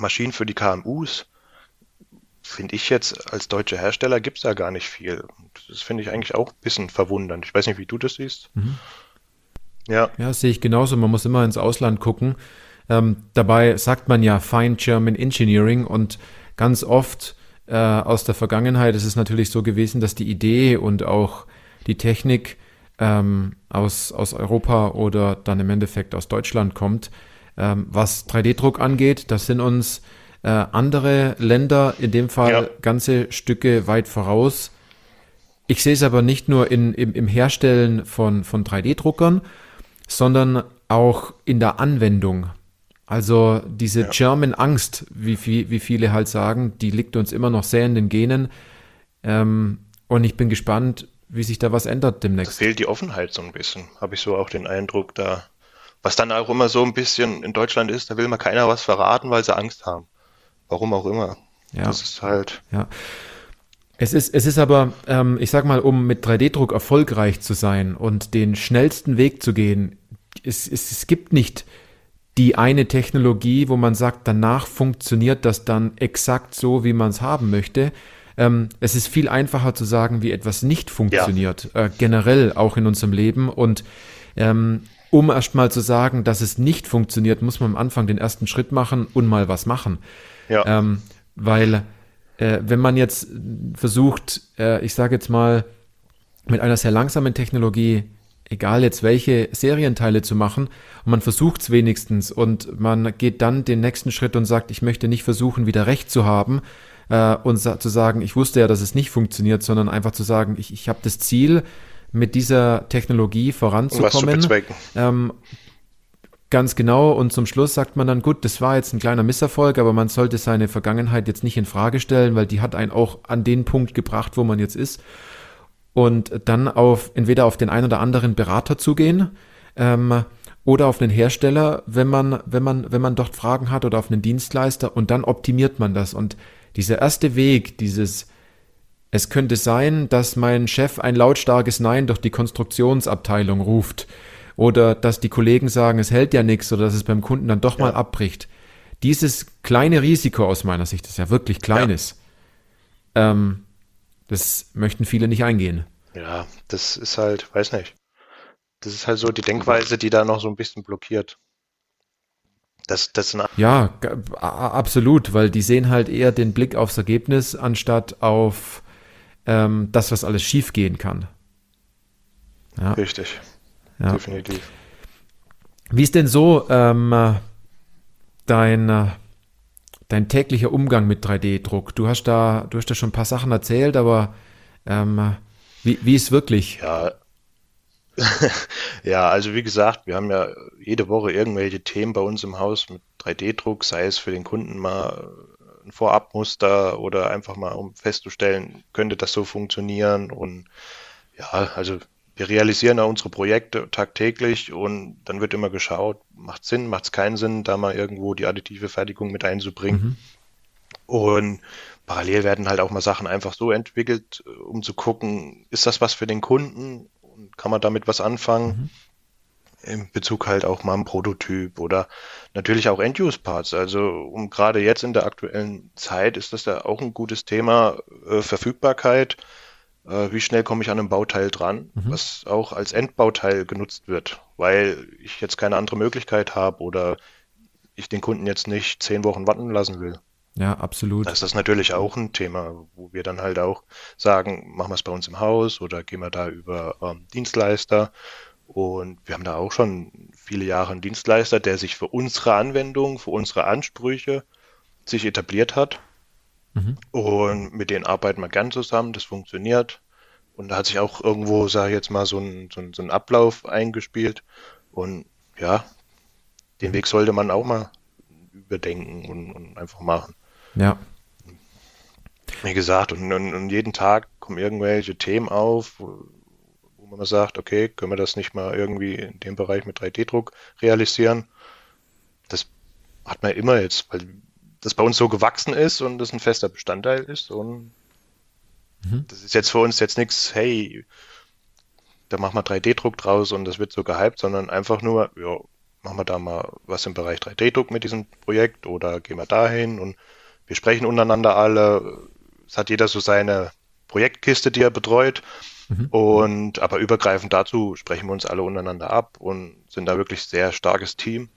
Maschinen für die KMUs, finde ich jetzt als deutscher Hersteller gibt es da gar nicht viel. Das finde ich eigentlich auch ein bisschen verwundernd. Ich weiß nicht, wie du das siehst. Mhm. Ja. Ja, sehe ich genauso. Man muss immer ins Ausland gucken. Ähm, dabei sagt man ja Fine German Engineering und ganz oft äh, aus der Vergangenheit ist es natürlich so gewesen, dass die Idee und auch die Technik ähm, aus, aus Europa oder dann im Endeffekt aus Deutschland kommt. Ähm, was 3D-Druck angeht, das sind uns äh, andere Länder, in dem Fall ja. ganze Stücke weit voraus. Ich sehe es aber nicht nur in, im, im Herstellen von, von 3D-Druckern, sondern auch in der Anwendung. Also diese ja. German Angst, wie, wie, wie viele halt sagen, die liegt uns immer noch sehr in den Genen. Ähm, und ich bin gespannt, wie sich da was ändert demnächst. Es fehlt die Offenheit so ein bisschen, habe ich so auch den Eindruck da. Was dann auch immer so ein bisschen in Deutschland ist, da will mal keiner was verraten, weil sie Angst haben. Warum auch immer. Ja. Das ist halt. Ja. Es ist, es ist aber, ähm, ich sag mal, um mit 3D-Druck erfolgreich zu sein und den schnellsten Weg zu gehen, es, es, es gibt nicht die eine Technologie, wo man sagt, danach funktioniert das dann exakt so, wie man es haben möchte. Ähm, es ist viel einfacher zu sagen, wie etwas nicht funktioniert, ja. äh, generell auch in unserem Leben. Und ähm, um erst mal zu sagen, dass es nicht funktioniert, muss man am Anfang den ersten Schritt machen und mal was machen. Ja. Ähm, weil äh, wenn man jetzt versucht, äh, ich sage jetzt mal, mit einer sehr langsamen Technologie, egal jetzt welche Serienteile zu machen, und man versucht es wenigstens und man geht dann den nächsten Schritt und sagt, ich möchte nicht versuchen, wieder recht zu haben äh, und sa zu sagen, ich wusste ja, dass es nicht funktioniert, sondern einfach zu sagen, ich, ich habe das Ziel, mit dieser Technologie voranzukommen. Ähm, Ganz genau. Und zum Schluss sagt man dann, gut, das war jetzt ein kleiner Misserfolg, aber man sollte seine Vergangenheit jetzt nicht in Frage stellen, weil die hat einen auch an den Punkt gebracht, wo man jetzt ist. Und dann auf entweder auf den einen oder anderen Berater zugehen ähm, oder auf einen Hersteller, wenn man, wenn man, wenn man dort Fragen hat oder auf einen Dienstleister und dann optimiert man das. Und dieser erste Weg, dieses es könnte sein, dass mein Chef ein lautstarkes Nein durch die Konstruktionsabteilung ruft oder dass die Kollegen sagen, es hält ja nichts oder dass es beim Kunden dann doch ja. mal abbricht. Dieses kleine Risiko aus meiner Sicht, das ist ja wirklich kleines, ja. Ähm, das möchten viele nicht eingehen. Ja, das ist halt, weiß nicht. Das ist halt so die Denkweise, die da noch so ein bisschen blockiert. Das, das ja, absolut, weil die sehen halt eher den Blick aufs Ergebnis anstatt auf ähm, das, was alles schiefgehen kann. Ja. Richtig. Ja. Definitiv. Wie ist denn so ähm, dein, äh, dein täglicher Umgang mit 3D-Druck? Du hast da, du hast da schon ein paar Sachen erzählt, aber ähm, wie, wie ist wirklich? Ja. (laughs) ja, also wie gesagt, wir haben ja jede Woche irgendwelche Themen bei uns im Haus mit 3D-Druck, sei es für den Kunden mal ein Vorabmuster oder einfach mal um festzustellen, könnte das so funktionieren und ja, also wir realisieren ja unsere Projekte tagtäglich und dann wird immer geschaut, macht Sinn, macht es keinen Sinn, da mal irgendwo die additive Fertigung mit einzubringen. Mhm. Und parallel werden halt auch mal Sachen einfach so entwickelt, um zu gucken, ist das was für den Kunden und kann man damit was anfangen? Mhm. in Bezug halt auch mal ein Prototyp oder natürlich auch End-Use-Parts. Also um gerade jetzt in der aktuellen Zeit ist das ja auch ein gutes Thema, äh, Verfügbarkeit. Äh, wie schnell komme ich an einem Bauteil dran, mhm. was auch als Endbauteil genutzt wird, weil ich jetzt keine andere Möglichkeit habe oder ich den Kunden jetzt nicht zehn Wochen warten lassen will. Ja, absolut. Da ist das natürlich auch ein Thema, wo wir dann halt auch sagen, machen wir es bei uns im Haus oder gehen wir da über ähm, Dienstleister und wir haben da auch schon viele Jahre einen Dienstleister, der sich für unsere Anwendung, für unsere Ansprüche sich etabliert hat. Mhm. Und mit denen arbeiten wir gern zusammen, das funktioniert. Und da hat sich auch irgendwo, sage ich jetzt mal, so ein, so ein, so ein Ablauf eingespielt. Und ja, den Weg sollte man auch mal überdenken und, und einfach machen. Ja. Wie gesagt, und, und, und, jeden Tag kommen irgendwelche Themen auf, wo man sagt, okay, können wir das nicht mal irgendwie in dem Bereich mit 3D-Druck realisieren? Das hat man immer jetzt, weil das bei uns so gewachsen ist und das ein fester Bestandteil ist und mhm. das ist jetzt für uns jetzt nichts, hey, da machen wir 3D-Druck draus und das wird so gehypt, sondern einfach nur, ja, machen wir da mal was im Bereich 3D-Druck mit diesem Projekt oder gehen wir dahin und wir sprechen untereinander alle. Es hat jeder so seine Projektkiste, die er betreut Mhm. Und aber übergreifend dazu sprechen wir uns alle untereinander ab und sind da wirklich sehr starkes Team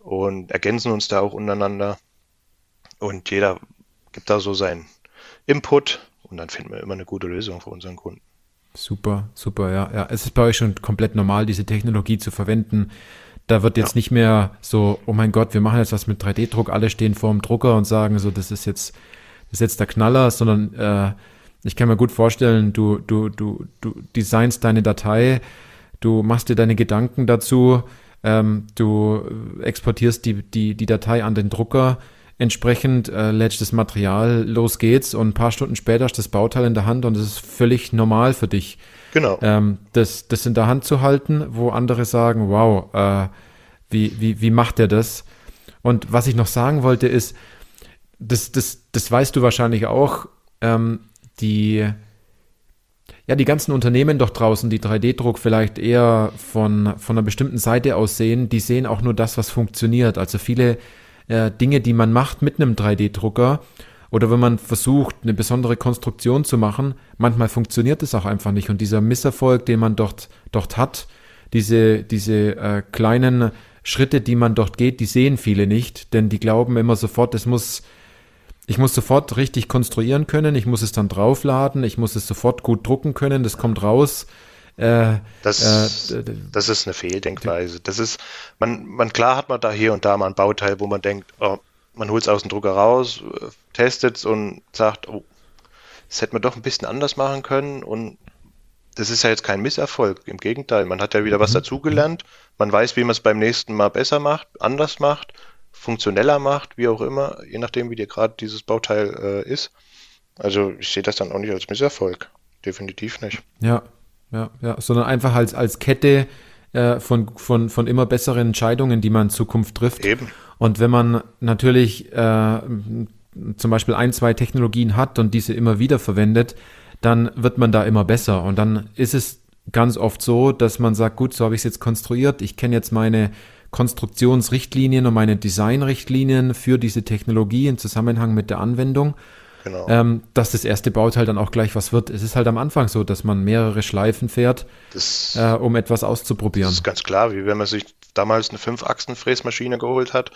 und ergänzen uns da auch untereinander. Und jeder gibt da so seinen Input und dann finden wir immer eine gute Lösung für unseren Kunden. Super, super, ja. ja. Es ist bei euch schon komplett normal, diese Technologie zu verwenden. Da wird jetzt ja. nicht mehr so, oh mein Gott, wir machen jetzt was mit 3D-Druck, alle stehen vor dem Drucker und sagen so, das ist jetzt, das ist jetzt der Knaller, sondern äh, ich kann mir gut vorstellen, du, du, du, du designst deine Datei, du machst dir deine Gedanken dazu, ähm, du exportierst die, die, die Datei an den Drucker, entsprechend äh, lädst das Material, los geht's und ein paar Stunden später ist das Bauteil in der Hand und es ist völlig normal für dich. Genau. Ähm, das, das in der Hand zu halten, wo andere sagen, wow, äh, wie, wie, wie macht er das? Und was ich noch sagen wollte ist, das, das, das weißt du wahrscheinlich auch, ähm, die, ja, die ganzen Unternehmen doch draußen, die 3D-Druck vielleicht eher von, von einer bestimmten Seite aus sehen, die sehen auch nur das, was funktioniert. Also viele äh, Dinge, die man macht mit einem 3D-Drucker oder wenn man versucht, eine besondere Konstruktion zu machen, manchmal funktioniert es auch einfach nicht. Und dieser Misserfolg, den man dort, dort hat, diese, diese äh, kleinen Schritte, die man dort geht, die sehen viele nicht, denn die glauben immer sofort, es muss ich muss sofort richtig konstruieren können, ich muss es dann draufladen, ich muss es sofort gut drucken können, das kommt raus. Äh, das, äh, das ist eine Fehldenkweise. Das ist, man, man klar hat man da hier und da mal ein Bauteil, wo man denkt, oh, man holt es aus dem Drucker raus, testet es und sagt, oh, das hätte man doch ein bisschen anders machen können und das ist ja jetzt kein Misserfolg. Im Gegenteil, man hat ja wieder was mhm. dazugelernt. Man weiß, wie man es beim nächsten Mal besser macht, anders macht funktioneller macht, wie auch immer, je nachdem, wie dir gerade dieses Bauteil äh, ist. Also ich sehe das dann auch nicht als Misserfolg. Definitiv nicht. Ja, ja, ja, sondern einfach als, als Kette äh, von, von, von immer besseren Entscheidungen, die man in Zukunft trifft. Eben. Und wenn man natürlich äh, zum Beispiel ein, zwei Technologien hat und diese immer wieder verwendet, dann wird man da immer besser. Und dann ist es ganz oft so, dass man sagt, gut, so habe ich es jetzt konstruiert, ich kenne jetzt meine Konstruktionsrichtlinien und meine Designrichtlinien für diese Technologie in Zusammenhang mit der Anwendung. Genau. Ähm, dass das erste Bauteil dann auch gleich was wird. Es ist halt am Anfang so, dass man mehrere Schleifen fährt, das, äh, um etwas auszuprobieren. Das ist ganz klar, wie wenn man sich damals eine Fünf-Achsen-Fräsmaschine geholt hat.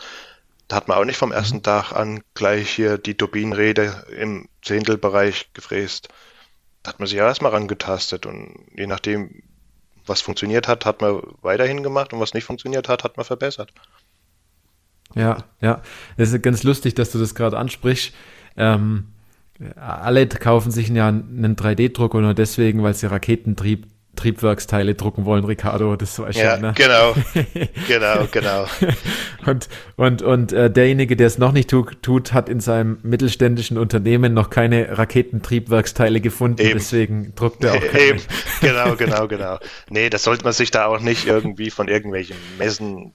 Da hat man auch nicht vom ersten mhm. Tag an gleich hier die Turbinenräder im Zehntelbereich gefräst. Da hat man sich ja erstmal rangetastet und je nachdem, was funktioniert hat, hat man weiterhin gemacht und was nicht funktioniert hat, hat man verbessert. Ja, ja. Es ist ganz lustig, dass du das gerade ansprichst. Ähm, alle kaufen sich ja einen 3D-Drucker nur deswegen, weil sie Raketentrieb Triebwerksteile drucken wollen, Ricardo, das war schon, ja, ne? genau, (laughs) genau, genau. und und, und äh, derjenige, der es noch nicht tu tut, hat in seinem mittelständischen Unternehmen noch keine Raketentriebwerksteile gefunden, Eben. deswegen druckt er auch (laughs) keine. Eben. Genau, genau, genau. Nee, das sollte man sich da auch nicht irgendwie von irgendwelchen Messen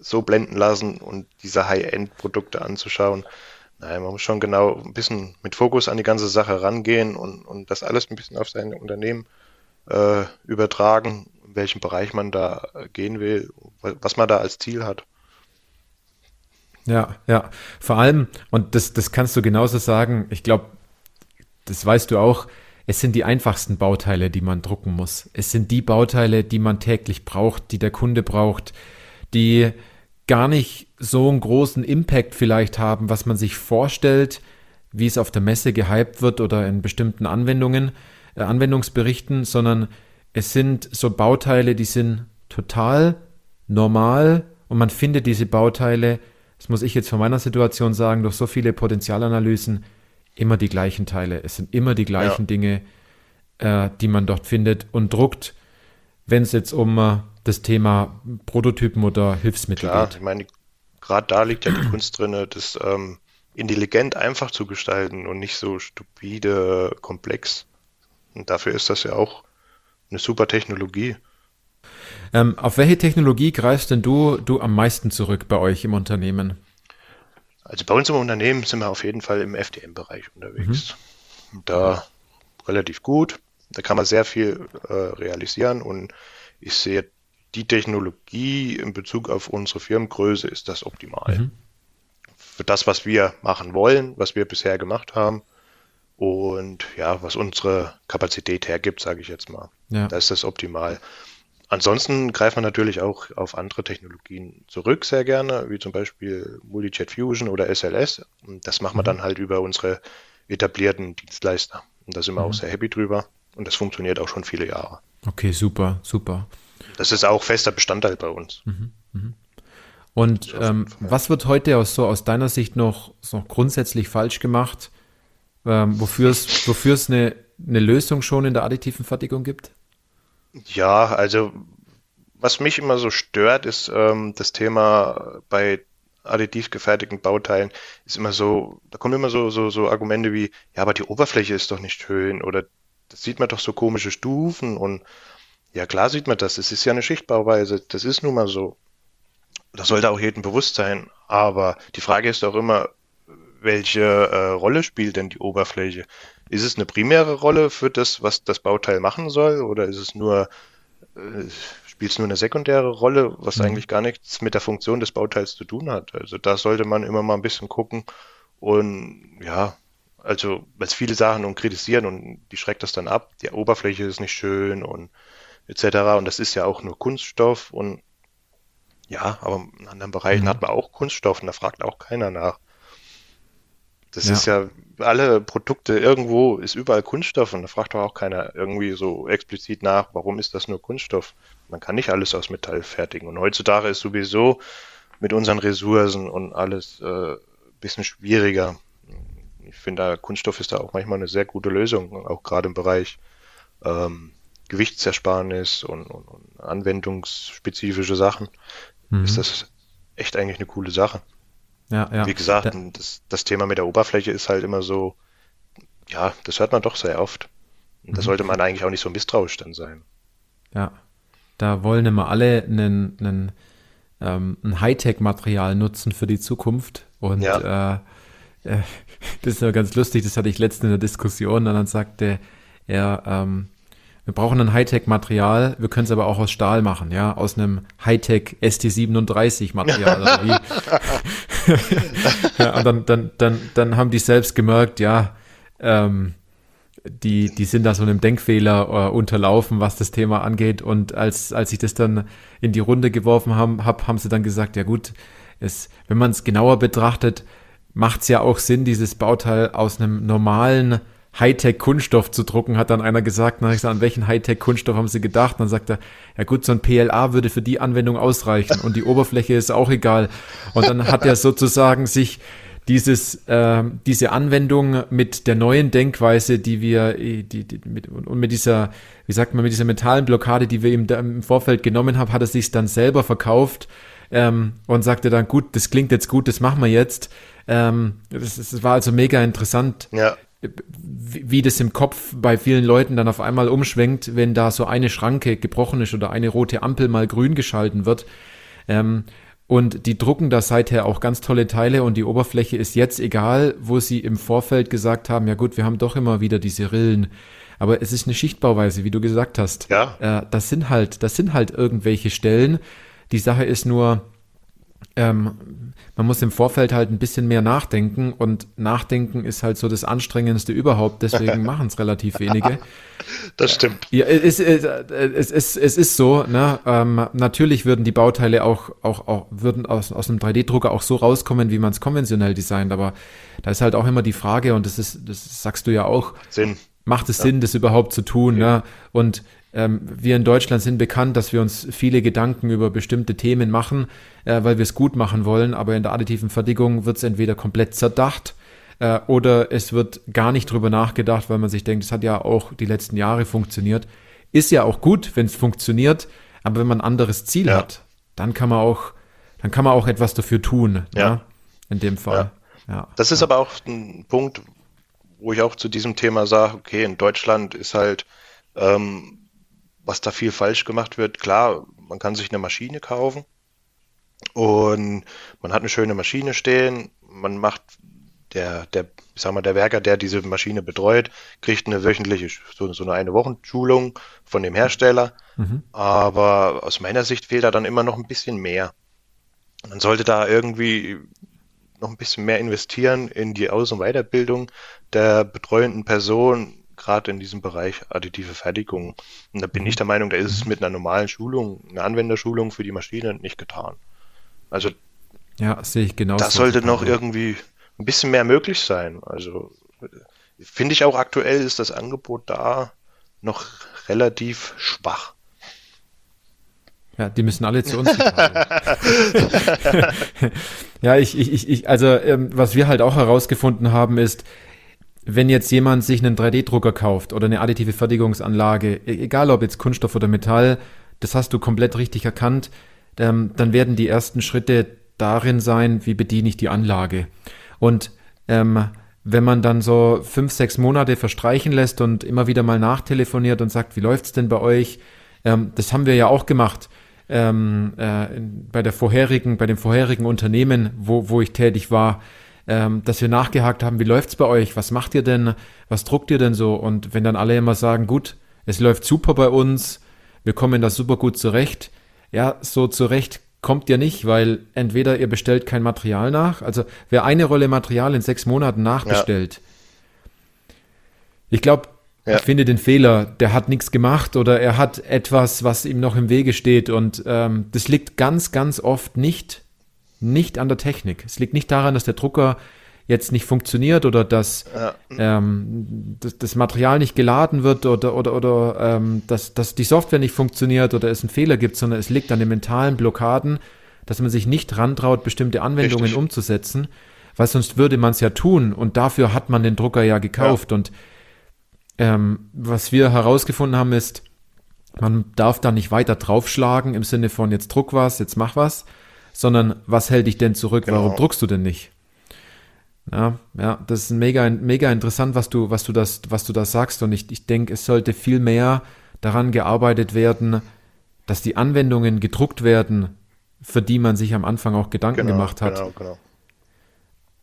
so blenden lassen und diese High-End-Produkte anzuschauen. Nein, man muss schon genau ein bisschen mit Fokus an die ganze Sache rangehen und, und das alles ein bisschen auf sein Unternehmen äh, übertragen. welchem Bereich man da gehen will, was man da als Ziel hat. Ja, ja. Vor allem, und das, das kannst du genauso sagen, ich glaube, das weißt du auch, es sind die einfachsten Bauteile, die man drucken muss. Es sind die Bauteile, die man täglich braucht, die der Kunde braucht, die gar nicht so einen großen Impact vielleicht haben, was man sich vorstellt, wie es auf der Messe gehypt wird oder in bestimmten Anwendungen, äh, Anwendungsberichten, sondern es sind so Bauteile, die sind total normal und man findet diese Bauteile, das muss ich jetzt von meiner Situation sagen, durch so viele Potenzialanalysen, immer die gleichen Teile. Es sind immer die gleichen ja. Dinge, äh, die man dort findet und druckt, wenn es jetzt um äh, das Thema Prototypen oder Hilfsmittel Klar, geht. Ich meine, gerade da liegt ja die Kunst drin, das ähm, intelligent einfach zu gestalten und nicht so stupide, komplex. Und dafür ist das ja auch eine super Technologie. Ähm, auf welche Technologie greifst denn du, du am meisten zurück bei euch im Unternehmen? Also bei uns im Unternehmen sind wir auf jeden Fall im FDM-Bereich unterwegs. Mhm. Da relativ gut. Da kann man sehr viel äh, realisieren und ich sehe die Technologie in Bezug auf unsere Firmengröße ist das optimal. Mhm. Für das, was wir machen wollen, was wir bisher gemacht haben und ja, was unsere Kapazität hergibt, sage ich jetzt mal. Ja. Da ist das optimal. Ansonsten greift man natürlich auch auf andere Technologien zurück, sehr gerne, wie zum Beispiel Multijet Fusion oder SLS. Und das machen wir mhm. dann halt über unsere etablierten Dienstleister. Und da sind wir mhm. auch sehr happy drüber. Und das funktioniert auch schon viele Jahre. Okay, super, super. Das ist auch fester Bestandteil bei uns. Mhm, mhm. Und ähm, was wird heute aus, so aus deiner Sicht noch, noch grundsätzlich falsch gemacht, ähm, wofür es wofür es eine, eine Lösung schon in der additiven Fertigung gibt? Ja, also was mich immer so stört, ist ähm, das Thema bei additiv gefertigten Bauteilen ist immer so, da kommen immer so, so, so Argumente wie, ja, aber die Oberfläche ist doch nicht schön oder das sieht man doch so komische Stufen und ja, klar sieht man das. Es ist ja eine Schichtbauweise. Das ist nun mal so. Das sollte auch jedem bewusst sein. Aber die Frage ist auch immer, welche äh, Rolle spielt denn die Oberfläche? Ist es eine primäre Rolle für das, was das Bauteil machen soll? Oder ist es nur, äh, spielt es nur eine sekundäre Rolle, was mhm. eigentlich gar nichts mit der Funktion des Bauteils zu tun hat? Also da sollte man immer mal ein bisschen gucken. Und ja, also, weil es viele Sachen und kritisieren und die schreckt das dann ab. Die Oberfläche ist nicht schön und etc. Und das ist ja auch nur Kunststoff und ja, aber in anderen Bereichen mhm. hat man auch Kunststoff und da fragt auch keiner nach. Das ja. ist ja, alle Produkte irgendwo ist überall Kunststoff und da fragt auch keiner irgendwie so explizit nach, warum ist das nur Kunststoff? Man kann nicht alles aus Metall fertigen. Und heutzutage ist sowieso mit unseren Ressourcen und alles äh, bisschen schwieriger. Ich finde, Kunststoff ist da auch manchmal eine sehr gute Lösung, auch gerade im Bereich ähm, Gewichtsersparnis und, und, und anwendungsspezifische Sachen, mhm. ist das echt eigentlich eine coole Sache. Ja, ja. Wie gesagt, da, das, das Thema mit der Oberfläche ist halt immer so, ja, das hört man doch sehr oft. Und da mhm. sollte man eigentlich auch nicht so misstrauisch dann sein. Ja, da wollen immer alle einen, einen, ähm, ein Hightech-Material nutzen für die Zukunft. Und ja. äh, äh, (laughs) das ist ja ganz lustig, das hatte ich letztens in der Diskussion, und dann sagte er, ähm, wir brauchen ein Hightech-Material, wir können es aber auch aus Stahl machen, ja, aus einem Hightech ST37-Material. (laughs) ja, und dann, dann, dann, dann haben die selbst gemerkt, ja, ähm, die, die sind da so einem Denkfehler äh, unterlaufen, was das Thema angeht. Und als, als ich das dann in die Runde geworfen haben, hab, haben sie dann gesagt, ja gut, es, wenn man es genauer betrachtet, macht es ja auch Sinn, dieses Bauteil aus einem normalen Hightech-Kunststoff zu drucken, hat dann einer gesagt. Dann ich gesagt, an welchen Hightech-Kunststoff haben sie gedacht? dann sagt er, ja gut, so ein PLA würde für die Anwendung ausreichen und die Oberfläche ist auch egal. Und dann hat er sozusagen sich dieses, äh, diese Anwendung mit der neuen Denkweise, die wir, die, die, mit, und mit dieser, wie sagt man, mit dieser mentalen Blockade, die wir ihm im Vorfeld genommen haben, hat er sich dann selber verkauft ähm, und sagte dann, gut, das klingt jetzt gut, das machen wir jetzt. Ähm, das war also mega interessant, ja wie das im Kopf bei vielen Leuten dann auf einmal umschwenkt, wenn da so eine Schranke gebrochen ist oder eine rote Ampel mal grün geschalten wird. Ähm, Und die drucken da seither auch ganz tolle Teile und die Oberfläche ist jetzt egal, wo sie im Vorfeld gesagt haben, ja gut, wir haben doch immer wieder diese Rillen. Aber es ist eine Schichtbauweise, wie du gesagt hast. Ja. Äh, das sind halt, das sind halt irgendwelche Stellen. Die Sache ist nur, ähm, man muss im Vorfeld halt ein bisschen mehr nachdenken und nachdenken ist halt so das Anstrengendste überhaupt, deswegen (laughs) machen es relativ wenige. Das stimmt. Ja, es, es, es, es, es ist so, ne? Ähm, natürlich würden die Bauteile auch, auch, auch würden aus, aus einem 3D-Drucker auch so rauskommen, wie man es konventionell designt, aber da ist halt auch immer die Frage, und das ist, das sagst du ja auch, Sinn. Macht es ja. Sinn, das überhaupt zu tun, okay. ne? Und ähm, wir in Deutschland sind bekannt, dass wir uns viele Gedanken über bestimmte Themen machen, äh, weil wir es gut machen wollen, aber in der additiven Fertigung wird es entweder komplett zerdacht äh, oder es wird gar nicht drüber nachgedacht, weil man sich denkt, es hat ja auch die letzten Jahre funktioniert. Ist ja auch gut, wenn es funktioniert, aber wenn man ein anderes Ziel ja. hat, dann kann man auch, dann kann man auch etwas dafür tun. Ja. Ne? In dem Fall. Ja. Das ist aber auch ein Punkt, wo ich auch zu diesem Thema sage, okay, in Deutschland ist halt ähm, was da viel falsch gemacht wird. Klar, man kann sich eine Maschine kaufen und man hat eine schöne Maschine stehen. Man macht der, der, ich sag mal, der Werker, der diese Maschine betreut, kriegt eine wöchentliche, so, so eine eine Wochenschulung von dem Hersteller. Mhm. Aber aus meiner Sicht fehlt da dann immer noch ein bisschen mehr. Man sollte da irgendwie noch ein bisschen mehr investieren in die Aus- und Weiterbildung der betreuenden Person, gerade in diesem Bereich additive Fertigung. Und da bin ich mhm. der Meinung, da ist es mit einer normalen Schulung, einer Anwenderschulung für die Maschine nicht getan. Also ja, sehe ich genau. Da sollte noch irgendwie ein bisschen mehr möglich sein. Also finde ich auch aktuell ist das Angebot da noch relativ schwach. Ja, die müssen alle zu uns. (laughs) ja, ich, ich, ich, also ähm, was wir halt auch herausgefunden haben, ist, wenn jetzt jemand sich einen 3D-Drucker kauft oder eine additive Fertigungsanlage, e-, egal ob jetzt Kunststoff oder Metall, das hast du komplett richtig erkannt, ähm, dann werden die ersten Schritte darin sein, wie bediene ich die Anlage. Und ähm, wenn man dann so fünf, sechs Monate verstreichen lässt und immer wieder mal nachtelefoniert und sagt, wie läuft's denn bei euch? Ähm, das haben wir ja auch gemacht. Ähm, äh, bei der vorherigen, bei dem vorherigen Unternehmen, wo, wo ich tätig war, ähm, dass wir nachgehakt haben, wie läuft's bei euch? Was macht ihr denn? Was druckt ihr denn so? Und wenn dann alle immer sagen, gut, es läuft super bei uns, wir kommen da super gut zurecht. Ja, so zurecht kommt ihr nicht, weil entweder ihr bestellt kein Material nach, also wer eine Rolle Material in sechs Monaten nachbestellt, ja. ich glaube, ja. ich finde den Fehler, der hat nichts gemacht oder er hat etwas, was ihm noch im Wege steht und ähm, das liegt ganz, ganz oft nicht nicht an der Technik. Es liegt nicht daran, dass der Drucker jetzt nicht funktioniert oder dass ja. ähm, das, das, Material nicht geladen wird oder, oder, oder ähm, dass, dass die Software nicht funktioniert oder es einen Fehler gibt, sondern es liegt an den mentalen Blockaden, dass man sich nicht rantraut, bestimmte Anwendungen Richtig. umzusetzen, weil sonst würde man es ja tun und dafür hat man den Drucker ja gekauft. Ja. Und ähm, was wir herausgefunden haben ist, man darf da nicht weiter draufschlagen im Sinne von jetzt druck was, jetzt mach was, sondern was hält dich denn zurück? Genau. Warum druckst du denn nicht? Ja, ja, das ist mega, mega interessant, was du, was du das, was du da sagst. Und ich, ich denke, es sollte viel mehr daran gearbeitet werden, dass die Anwendungen gedruckt werden, für die man sich am Anfang auch Gedanken genau, gemacht hat. Genau, genau.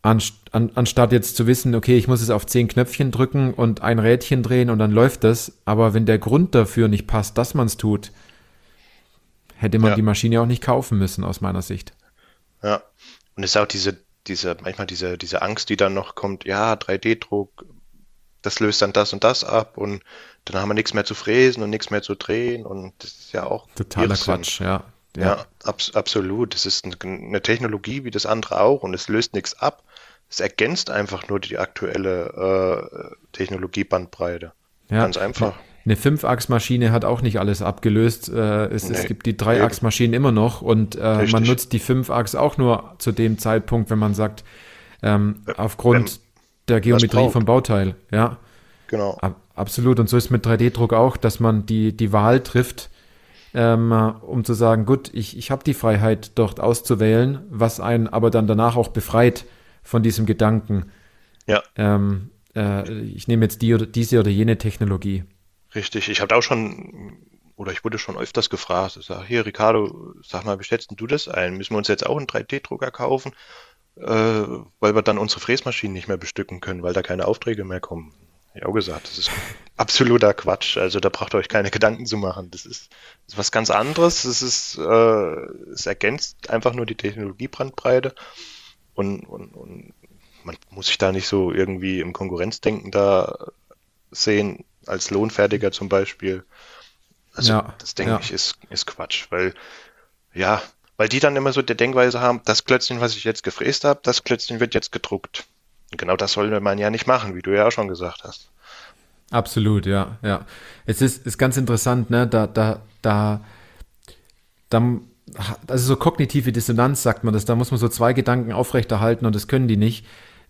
Anst an, anstatt jetzt zu wissen, okay, ich muss es auf zehn Knöpfchen drücken und ein Rädchen drehen und dann läuft das. Aber wenn der Grund dafür nicht passt, dass man es tut, hätte man ja. die Maschine auch nicht kaufen müssen, aus meiner Sicht. Ja. Und es ist auch diese, diese, manchmal diese, diese Angst, die dann noch kommt, ja, 3D-Druck, das löst dann das und das ab und dann haben wir nichts mehr zu fräsen und nichts mehr zu drehen und das ist ja auch totaler Irrsinn. Quatsch, ja. Ja, ja abs absolut. Das ist eine Technologie wie das andere auch und es löst nichts ab. Es ergänzt einfach nur die aktuelle äh, Technologiebandbreite. Ja. Ganz einfach. Eine Fünfachsmaschine hat auch nicht alles abgelöst. Äh, es, nee, es, gibt die Dreiachsmaschinen immer noch und äh, man nutzt die Fünfachs auch nur zu dem Zeitpunkt, wenn man sagt, ähm, aufgrund wenn, der Geometrie vom Bauteil. Ja, genau. Ab, absolut. Und so ist mit 3D-Druck auch, dass man die, die Wahl trifft, ähm, um zu sagen, gut, ich, ich habe die Freiheit, dort auszuwählen, was einen aber dann danach auch befreit von diesem Gedanken. Ja. Ähm, äh, ich nehme jetzt die oder diese oder jene Technologie. Richtig, ich habe auch schon oder ich wurde schon öfters gefragt, ich sage, hier Ricardo, sag mal, wie schätzt du das ein? Müssen wir uns jetzt auch einen 3D-Drucker kaufen, äh, weil wir dann unsere Fräsmaschinen nicht mehr bestücken können, weil da keine Aufträge mehr kommen? Ich auch gesagt, das ist (laughs) absoluter Quatsch. Also da braucht ihr euch keine Gedanken zu machen. Das ist, das ist was ganz anderes. Das ist, äh, es ergänzt einfach nur die Technologiebrandbreite und, und, und man muss sich da nicht so irgendwie im Konkurrenzdenken da sehen, als Lohnfertiger zum Beispiel. Also ja, das denke ja. ich ist, ist Quatsch, weil ja, weil die dann immer so der Denkweise haben, das Klötzchen, was ich jetzt gefräst habe, das Klötzchen wird jetzt gedruckt. Und genau das soll man ja nicht machen, wie du ja auch schon gesagt hast. Absolut, ja, ja. Es ist, ist ganz interessant, ne, da, da, da, da, also so kognitive Dissonanz sagt man das, da muss man so zwei Gedanken aufrechterhalten und das können die nicht.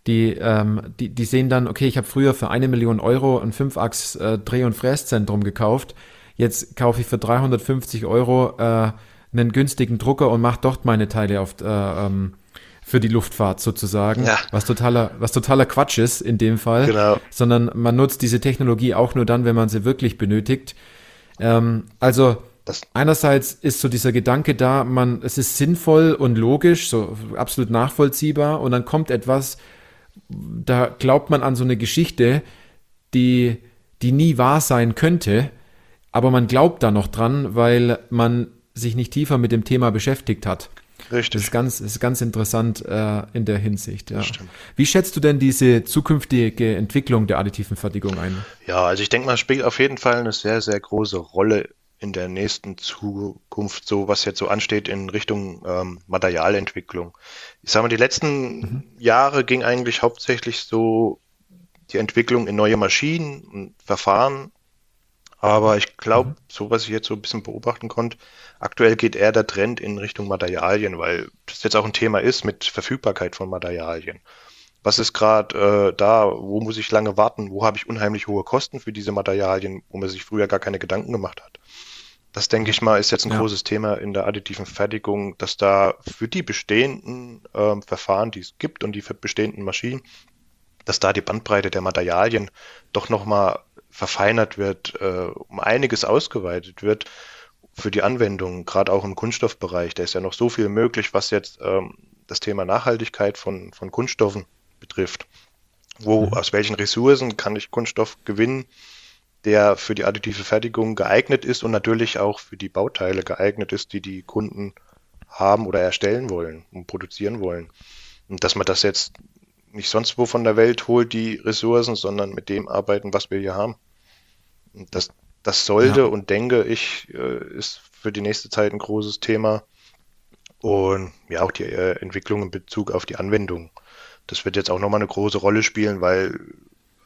Die, ähm, die, die sehen dann, okay, ich habe früher für eine Million Euro ein 5-Achs-Dreh- und Fräszentrum gekauft. Jetzt kaufe ich für 350 Euro äh, einen günstigen Drucker und mache dort meine Teile auf, äh, ähm, für die Luftfahrt sozusagen, ja. was totaler, was totaler Quatsch ist in dem Fall, genau. sondern man nutzt diese Technologie auch nur dann, wenn man sie wirklich benötigt. Ähm, also das einerseits ist so dieser Gedanke da, man, es ist sinnvoll und logisch, so absolut nachvollziehbar, und dann kommt etwas, da glaubt man an so eine Geschichte, die, die nie wahr sein könnte, aber man glaubt da noch dran, weil man sich nicht tiefer mit dem Thema beschäftigt hat. Richtig. Das ist ganz, ist ganz interessant äh, in der Hinsicht. Ja. Wie schätzt du denn diese zukünftige Entwicklung der additiven Fertigung ein? Ja, also ich denke mal, spielt auf jeden Fall eine sehr, sehr große Rolle in der nächsten Zukunft, so was jetzt so ansteht in Richtung ähm, Materialentwicklung. Ich sage mal, die letzten mhm. Jahre ging eigentlich hauptsächlich so die Entwicklung in neue Maschinen und Verfahren. Aber ich glaube, mhm. so was ich jetzt so ein bisschen beobachten konnte, aktuell geht eher der Trend in Richtung Materialien, weil das jetzt auch ein Thema ist mit Verfügbarkeit von Materialien. Was ist gerade äh, da? Wo muss ich lange warten? Wo habe ich unheimlich hohe Kosten für diese Materialien, wo man sich früher gar keine Gedanken gemacht hat? Das denke ich mal, ist jetzt ein ja. großes Thema in der additiven Fertigung, dass da für die bestehenden äh, Verfahren, die es gibt und die bestehenden Maschinen, dass da die Bandbreite der Materialien doch nochmal verfeinert wird, äh, um einiges ausgeweitet wird für die Anwendung, gerade auch im Kunststoffbereich. Da ist ja noch so viel möglich, was jetzt ähm, das Thema Nachhaltigkeit von, von Kunststoffen betrifft. Wo, mhm. aus welchen Ressourcen kann ich Kunststoff gewinnen? der für die additive Fertigung geeignet ist und natürlich auch für die Bauteile geeignet ist, die die Kunden haben oder erstellen wollen und produzieren wollen. Und dass man das jetzt nicht sonst wo von der Welt holt, die Ressourcen, sondern mit dem arbeiten, was wir hier haben. Und das, das sollte ja. und denke ich, äh, ist für die nächste Zeit ein großes Thema. Und ja, auch die äh, Entwicklung in Bezug auf die Anwendung. Das wird jetzt auch nochmal eine große Rolle spielen, weil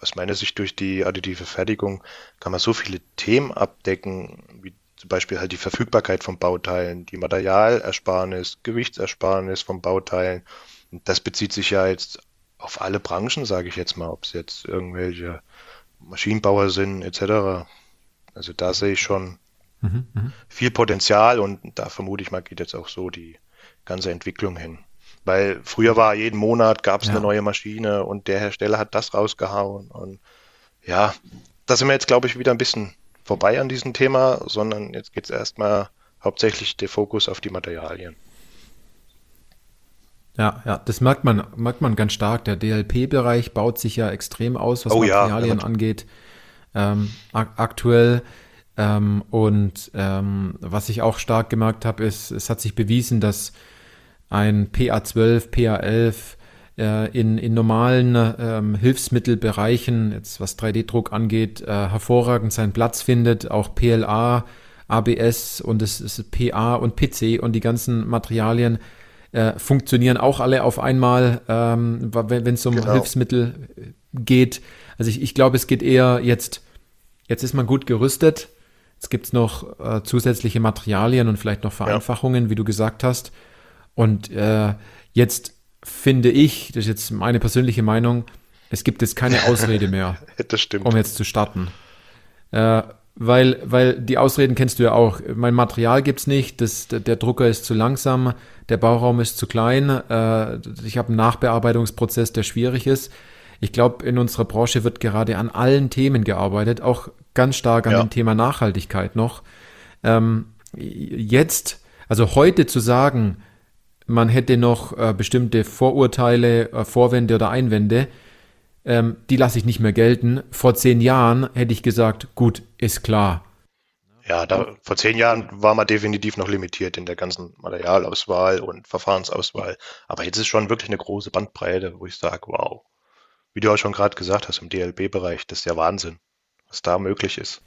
aus meiner Sicht durch die additive Fertigung kann man so viele Themen abdecken, wie zum Beispiel halt die Verfügbarkeit von Bauteilen, die Materialersparnis, Gewichtsersparnis von Bauteilen. Und das bezieht sich ja jetzt auf alle Branchen, sage ich jetzt mal, ob es jetzt irgendwelche Maschinenbauer sind etc. Also da sehe ich schon mhm, mhm, viel Potenzial und da vermute ich mal geht jetzt auch so die ganze Entwicklung hin. Weil früher war jeden Monat gab es ja. eine neue Maschine und der Hersteller hat das rausgehauen. Und ja, da sind wir jetzt, glaube ich, wieder ein bisschen vorbei an diesem Thema, sondern jetzt geht es erstmal hauptsächlich der Fokus auf die Materialien. Ja, ja, das merkt man, merkt man ganz stark. Der DLP-Bereich baut sich ja extrem aus, was oh, Materialien ja. angeht. Ähm, ak aktuell. Ähm, und ähm, was ich auch stark gemerkt habe, ist, es hat sich bewiesen, dass ein PA12, PA11 äh, in, in normalen ähm, Hilfsmittelbereichen, jetzt was 3D-Druck angeht, äh, hervorragend seinen Platz findet. Auch PLA, ABS und es ist PA und PC und die ganzen Materialien äh, funktionieren auch alle auf einmal, ähm, wenn es um genau. Hilfsmittel geht. Also ich, ich glaube, es geht eher jetzt, jetzt ist man gut gerüstet. Jetzt gibt es noch äh, zusätzliche Materialien und vielleicht noch Vereinfachungen, ja. wie du gesagt hast. Und äh, jetzt finde ich, das ist jetzt meine persönliche Meinung, es gibt jetzt keine Ausrede mehr, (laughs) um jetzt zu starten. Äh, weil, weil die Ausreden kennst du ja auch. Mein Material gibt es nicht, das, der Drucker ist zu langsam, der Bauraum ist zu klein, äh, ich habe einen Nachbearbeitungsprozess, der schwierig ist. Ich glaube, in unserer Branche wird gerade an allen Themen gearbeitet, auch ganz stark an ja. dem Thema Nachhaltigkeit noch. Ähm, jetzt, also heute zu sagen, man hätte noch äh, bestimmte Vorurteile, äh, Vorwände oder Einwände, ähm, die lasse ich nicht mehr gelten. Vor zehn Jahren hätte ich gesagt, gut, ist klar. Ja, da, vor zehn Jahren war man definitiv noch limitiert in der ganzen Materialauswahl und Verfahrensauswahl. Aber jetzt ist schon wirklich eine große Bandbreite, wo ich sage, wow. Wie du auch schon gerade gesagt hast, im DLB-Bereich, das ist ja Wahnsinn, was da möglich ist.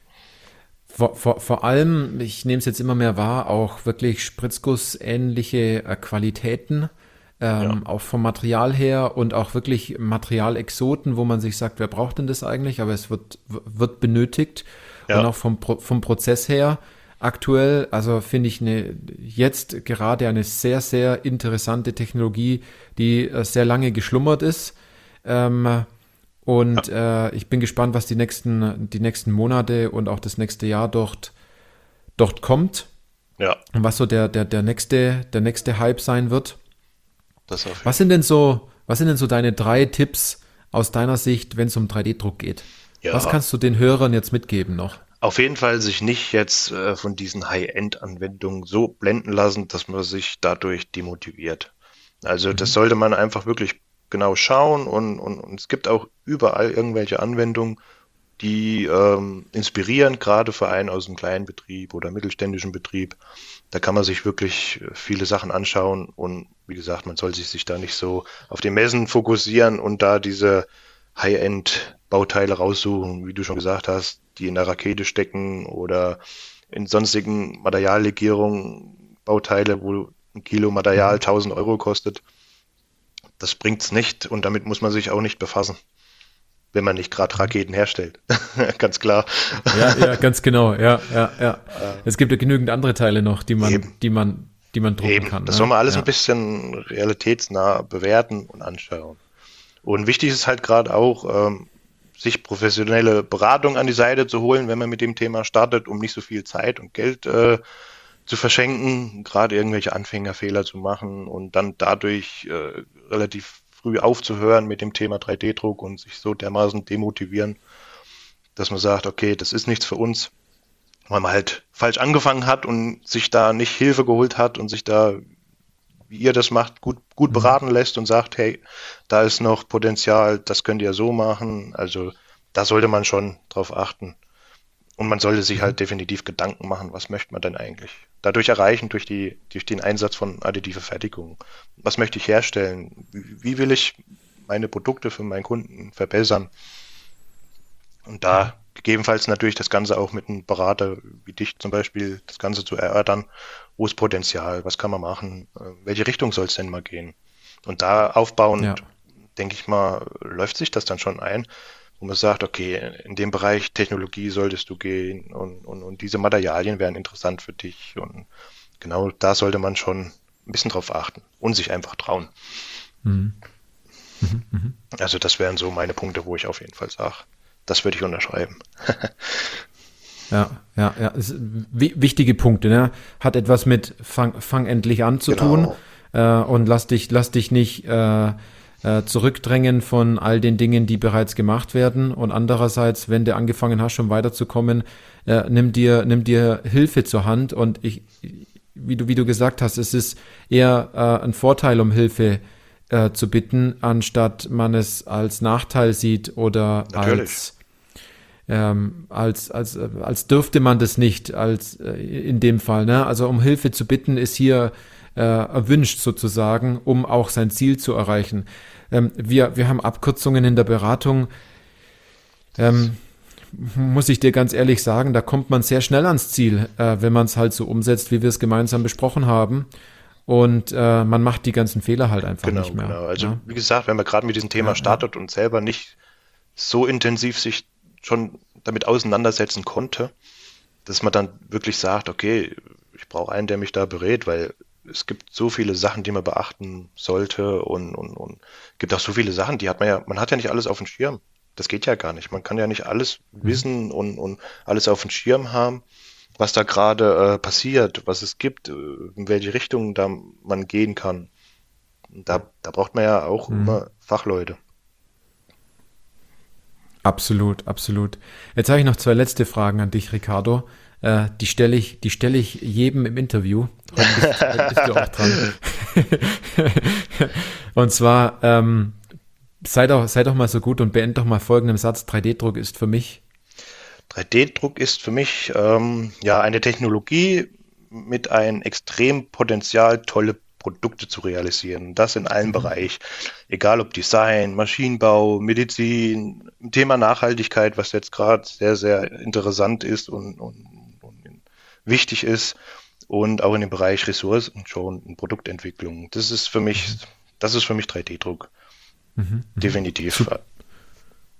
Vor, vor, vor allem, ich nehme es jetzt immer mehr wahr, auch wirklich Spritzgussähnliche äh, Qualitäten, ähm, ja. auch vom Material her und auch wirklich Materialexoten, wo man sich sagt, wer braucht denn das eigentlich? Aber es wird, wird benötigt. Ja. Und auch vom, vom Prozess her aktuell, also finde ich eine, jetzt gerade eine sehr, sehr interessante Technologie, die äh, sehr lange geschlummert ist. Ähm, und ja. äh, ich bin gespannt, was die nächsten, die nächsten Monate und auch das nächste Jahr dort, dort kommt. Ja. Und was so der, der, der, nächste, der nächste Hype sein wird. was sind denn so, was sind denn so deine drei Tipps aus deiner Sicht, wenn es um 3D-Druck geht? Ja. Was kannst du den Hörern jetzt mitgeben noch? Auf jeden Fall sich nicht jetzt äh, von diesen High-End-Anwendungen so blenden lassen, dass man sich dadurch demotiviert. Also mhm. das sollte man einfach wirklich genau schauen und, und, und es gibt auch überall irgendwelche Anwendungen, die ähm, inspirieren, gerade für einen aus einem kleinen Betrieb oder mittelständischen Betrieb. Da kann man sich wirklich viele Sachen anschauen und wie gesagt, man soll sich da nicht so auf die Messen fokussieren und da diese High-End-Bauteile raussuchen, wie du schon gesagt hast, die in der Rakete stecken oder in sonstigen Materiallegierungen Bauteile, wo ein Kilo Material 1000 Euro kostet das bringt's nicht und damit muss man sich auch nicht befassen. Wenn man nicht gerade Raketen herstellt. (laughs) ganz klar. Ja, ja, (laughs) ganz genau. Ja, ja, ja. Es gibt ja genügend andere Teile noch, die man, Eben. die man, die man drucken Eben. kann. Das ne? soll man alles ja. ein bisschen realitätsnah bewerten und anschauen. Und wichtig ist halt gerade auch, ähm, sich professionelle Beratung an die Seite zu holen, wenn man mit dem Thema startet, um nicht so viel Zeit und Geld äh, zu verschenken, gerade irgendwelche Anfängerfehler zu machen und dann dadurch äh, relativ früh aufzuhören mit dem Thema 3D-Druck und sich so dermaßen demotivieren, dass man sagt, okay, das ist nichts für uns, weil man halt falsch angefangen hat und sich da nicht Hilfe geholt hat und sich da, wie ihr das macht, gut, gut mhm. beraten lässt und sagt, hey, da ist noch Potenzial, das könnt ihr so machen. Also da sollte man schon drauf achten. Und man sollte sich halt definitiv Gedanken machen, was möchte man denn eigentlich dadurch erreichen, durch, die, durch den Einsatz von additive Fertigung. Was möchte ich herstellen? Wie, wie will ich meine Produkte für meinen Kunden verbessern? Und da gegebenenfalls natürlich das Ganze auch mit einem Berater wie dich zum Beispiel, das Ganze zu erörtern. Wo ist Potenzial? Was kann man machen? Äh, welche Richtung soll es denn mal gehen? Und da aufbauend, ja. denke ich mal, läuft sich das dann schon ein wo man sagt, okay, in dem Bereich Technologie solltest du gehen und, und, und diese Materialien wären interessant für dich. Und genau da sollte man schon ein bisschen drauf achten und sich einfach trauen. Mhm. Mhm, mhm. Also das wären so meine Punkte, wo ich auf jeden Fall sage, das würde ich unterschreiben. (laughs) ja, ja, ja. wichtige Punkte, ne? Hat etwas mit fang, fang endlich an zu genau. tun äh, und lass dich, lass dich nicht äh, äh, Zurückdrängen von all den Dingen, die bereits gemacht werden. Und andererseits, wenn du angefangen hast, schon weiterzukommen, äh, nimm dir, nimm dir Hilfe zur Hand. Und ich, wie du, wie du gesagt hast, es ist eher äh, ein Vorteil, um Hilfe äh, zu bitten, anstatt man es als Nachteil sieht oder Natürlich. als ähm, als, als, als dürfte man das nicht, als äh, in dem Fall. Ne? Also um Hilfe zu bitten, ist hier äh, erwünscht sozusagen, um auch sein Ziel zu erreichen. Ähm, wir, wir haben Abkürzungen in der Beratung. Ähm, muss ich dir ganz ehrlich sagen, da kommt man sehr schnell ans Ziel, äh, wenn man es halt so umsetzt, wie wir es gemeinsam besprochen haben. Und äh, man macht die ganzen Fehler halt einfach genau, nicht mehr. Genau. Also ja? wie gesagt, wenn man gerade mit diesem Thema ja, startet ja. und selber nicht so intensiv sich schon damit auseinandersetzen konnte, dass man dann wirklich sagt, okay, ich brauche einen, der mich da berät, weil es gibt so viele Sachen, die man beachten sollte und, und, und gibt auch so viele Sachen, die hat man ja, man hat ja nicht alles auf dem Schirm. Das geht ja gar nicht. Man kann ja nicht alles mhm. wissen und, und alles auf dem Schirm haben, was da gerade äh, passiert, was es gibt, äh, in welche Richtung da man gehen kann. Da, da braucht man ja auch mhm. immer Fachleute. Absolut, absolut. Jetzt habe ich noch zwei letzte Fragen an dich, Ricardo. Äh, die stelle ich, die stelle ich jedem im Interview. (laughs) Heute bist, heute bist du auch dran. (laughs) und zwar, ähm, sei doch, sei doch mal so gut und beend doch mal folgenden Satz. 3D-Druck ist für mich. 3D-Druck ist für mich ähm, ja eine Technologie mit einem extrem Potenzial, tolle Produkte zu realisieren. Das in allen mhm. Bereichen. Egal ob Design, Maschinenbau, Medizin, Thema Nachhaltigkeit, was jetzt gerade sehr, sehr interessant ist und, und, wichtig ist. Und auch in dem Bereich Ressourcen schon und Produktentwicklung. Das ist für mich, das ist für mich 3D-Druck. Mhm, mhm, Definitiv. Super,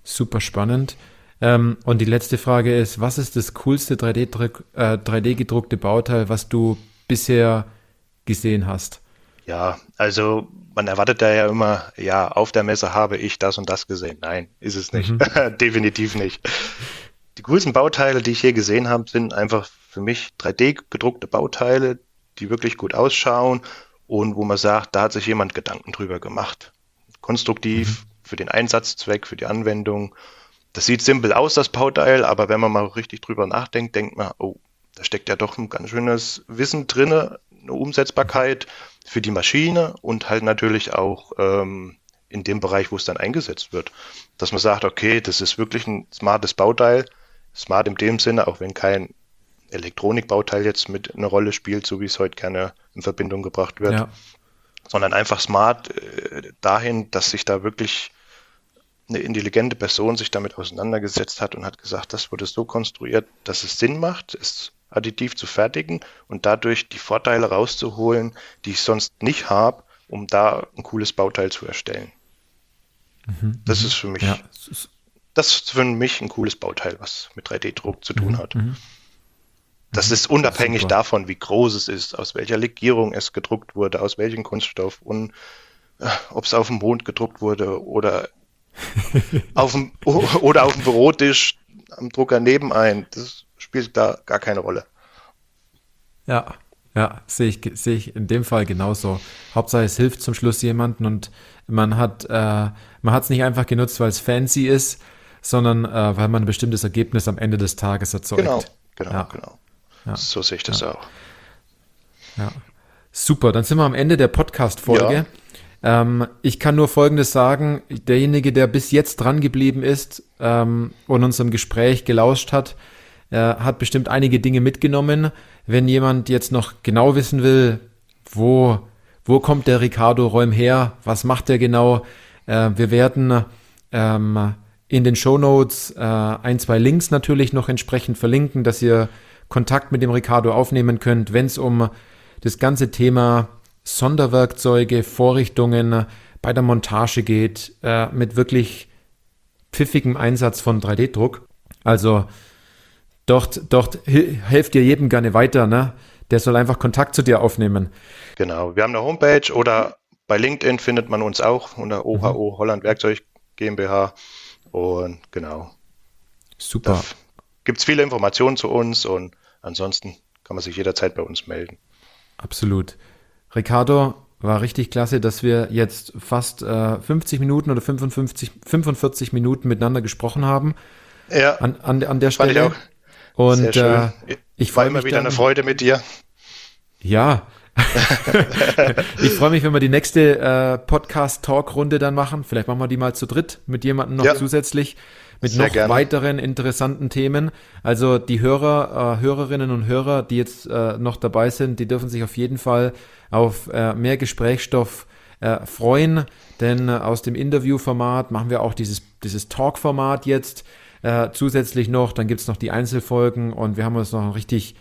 super spannend. Ähm, und die letzte Frage ist, was ist das coolste 3D-gedruckte äh, 3D Bauteil, was du bisher gesehen hast? Ja, also man erwartet da ja immer, ja, auf der Messe habe ich das und das gesehen. Nein, ist es nicht. Mhm. (laughs) Definitiv nicht. Die coolsten Bauteile, die ich hier gesehen habe, sind einfach für mich 3D gedruckte Bauteile, die wirklich gut ausschauen und wo man sagt, da hat sich jemand Gedanken drüber gemacht. Konstruktiv mhm. für den Einsatzzweck, für die Anwendung. Das sieht simpel aus, das Bauteil, aber wenn man mal richtig drüber nachdenkt, denkt man, oh, da steckt ja doch ein ganz schönes Wissen drinne, eine Umsetzbarkeit für die Maschine und halt natürlich auch ähm, in dem Bereich, wo es dann eingesetzt wird. Dass man sagt, okay, das ist wirklich ein smartes Bauteil. Smart in dem Sinne, auch wenn kein Elektronikbauteil jetzt mit eine Rolle spielt, so wie es heute gerne in Verbindung gebracht wird, ja. sondern einfach smart äh, dahin, dass sich da wirklich eine intelligente Person sich damit auseinandergesetzt hat und hat gesagt, das wurde so konstruiert, dass es Sinn macht, es additiv zu fertigen und dadurch die Vorteile rauszuholen, die ich sonst nicht habe, um da ein cooles Bauteil zu erstellen. Mhm, das mhm. ist für mich, ja. das ist für mich ein cooles Bauteil, was mit 3D-Druck zu tun mhm, hat. Mhm. Das ist unabhängig Super. davon, wie groß es ist, aus welcher Legierung es gedruckt wurde, aus welchem Kunststoff und äh, ob es auf dem Mond gedruckt wurde oder (laughs) auf dem, oder auf dem Bürotisch am Drucker nebenein. Das spielt da gar keine Rolle. Ja, ja, sehe ich, sehe ich in dem Fall genauso. Hauptsache es hilft zum Schluss jemanden und man hat äh, man hat es nicht einfach genutzt, weil es fancy ist, sondern äh, weil man ein bestimmtes Ergebnis am Ende des Tages erzeugt. Genau, genau, ja. genau. Ja. So sehe ich das ja. auch. Ja. Super, dann sind wir am Ende der Podcast-Folge. Ähm, ich kann nur Folgendes sagen. Derjenige, der bis jetzt dran geblieben ist ähm, und unserem Gespräch gelauscht hat, äh, hat bestimmt einige Dinge mitgenommen. Wenn jemand jetzt noch genau wissen will, wo, wo kommt der Ricardo Räum her, was macht er genau, äh, wir werden ähm, in den Show Notes äh, ein, zwei Links natürlich noch entsprechend verlinken, dass ihr Kontakt mit dem Ricardo aufnehmen könnt, wenn es um das ganze Thema Sonderwerkzeuge, Vorrichtungen bei der Montage geht, äh, mit wirklich pfiffigem Einsatz von 3D-Druck. Also dort, dort helft dir jedem gerne weiter, ne? Der soll einfach Kontakt zu dir aufnehmen. Genau, wir haben eine Homepage oder bei LinkedIn findet man uns auch unter OHO mhm. Holland Werkzeug GmbH. Und genau. Super. Gibt es viele Informationen zu uns und ansonsten kann man sich jederzeit bei uns melden. Absolut. Ricardo, war richtig klasse, dass wir jetzt fast äh, 50 Minuten oder 55, 45 Minuten miteinander gesprochen haben. Ja. An, an, an der Stelle. ich auch. Und Sehr schön. Äh, ich war immer wieder dann, eine Freude mit dir. Ja. (laughs) ich freue mich, wenn wir die nächste äh, Podcast-Talk-Runde dann machen. Vielleicht machen wir die mal zu dritt mit jemandem noch ja. zusätzlich mit Sehr noch gerne. weiteren interessanten Themen. Also die Hörer, äh, Hörerinnen und Hörer, die jetzt äh, noch dabei sind, die dürfen sich auf jeden Fall auf äh, mehr Gesprächsstoff äh, freuen, denn äh, aus dem Interviewformat machen wir auch dieses, dieses Talk-Format jetzt äh, zusätzlich noch. Dann gibt es noch die Einzelfolgen und wir haben uns noch richtig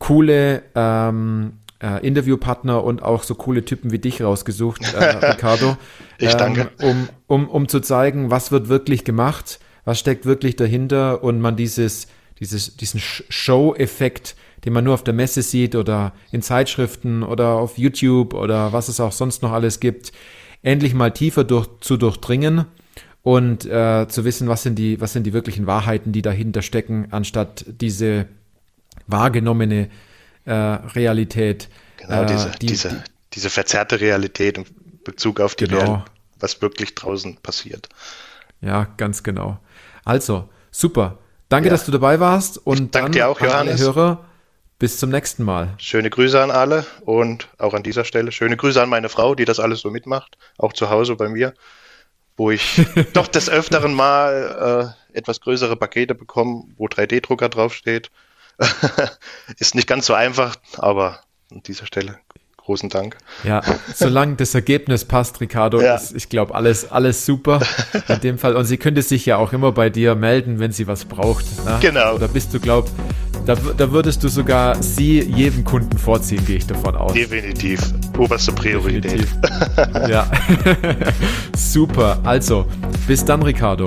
coole ähm, äh, Interviewpartner und auch so coole Typen wie dich rausgesucht, äh, (laughs) Ricardo. ich danke. Ähm, um, um, um zu zeigen, was wird wirklich gemacht, was steckt wirklich dahinter und man dieses, dieses, diesen Show-Effekt, den man nur auf der Messe sieht oder in Zeitschriften oder auf YouTube oder was es auch sonst noch alles gibt, endlich mal tiefer durch, zu durchdringen und äh, zu wissen, was sind die, was sind die wirklichen Wahrheiten, die dahinter stecken, anstatt diese wahrgenommene äh, Realität. Genau, äh, diese, die, diese, die, diese verzerrte Realität in Bezug auf die genau. Real, was wirklich draußen passiert. Ja, ganz genau. Also, super. Danke, ja. dass du dabei warst und danke dir auch, Johannes. Hörer, bis zum nächsten Mal. Schöne Grüße an alle und auch an dieser Stelle schöne Grüße an meine Frau, die das alles so mitmacht, auch zu Hause bei mir, wo ich (laughs) doch des Öfteren mal äh, etwas größere Pakete bekomme, wo 3D-Drucker draufsteht. (laughs) Ist nicht ganz so einfach, aber an dieser Stelle großen Dank. Ja, solange das Ergebnis passt, Ricardo, ja. ist, ich glaube, alles, alles super in dem Fall. Und sie könnte sich ja auch immer bei dir melden, wenn sie was braucht. Ne? Genau. Da bist du, glaub, da, da würdest du sogar sie jedem Kunden vorziehen, gehe ich davon aus. Definitiv. Oberste Priorität. Definitiv. ja. (laughs) super. Also, bis dann, Ricardo.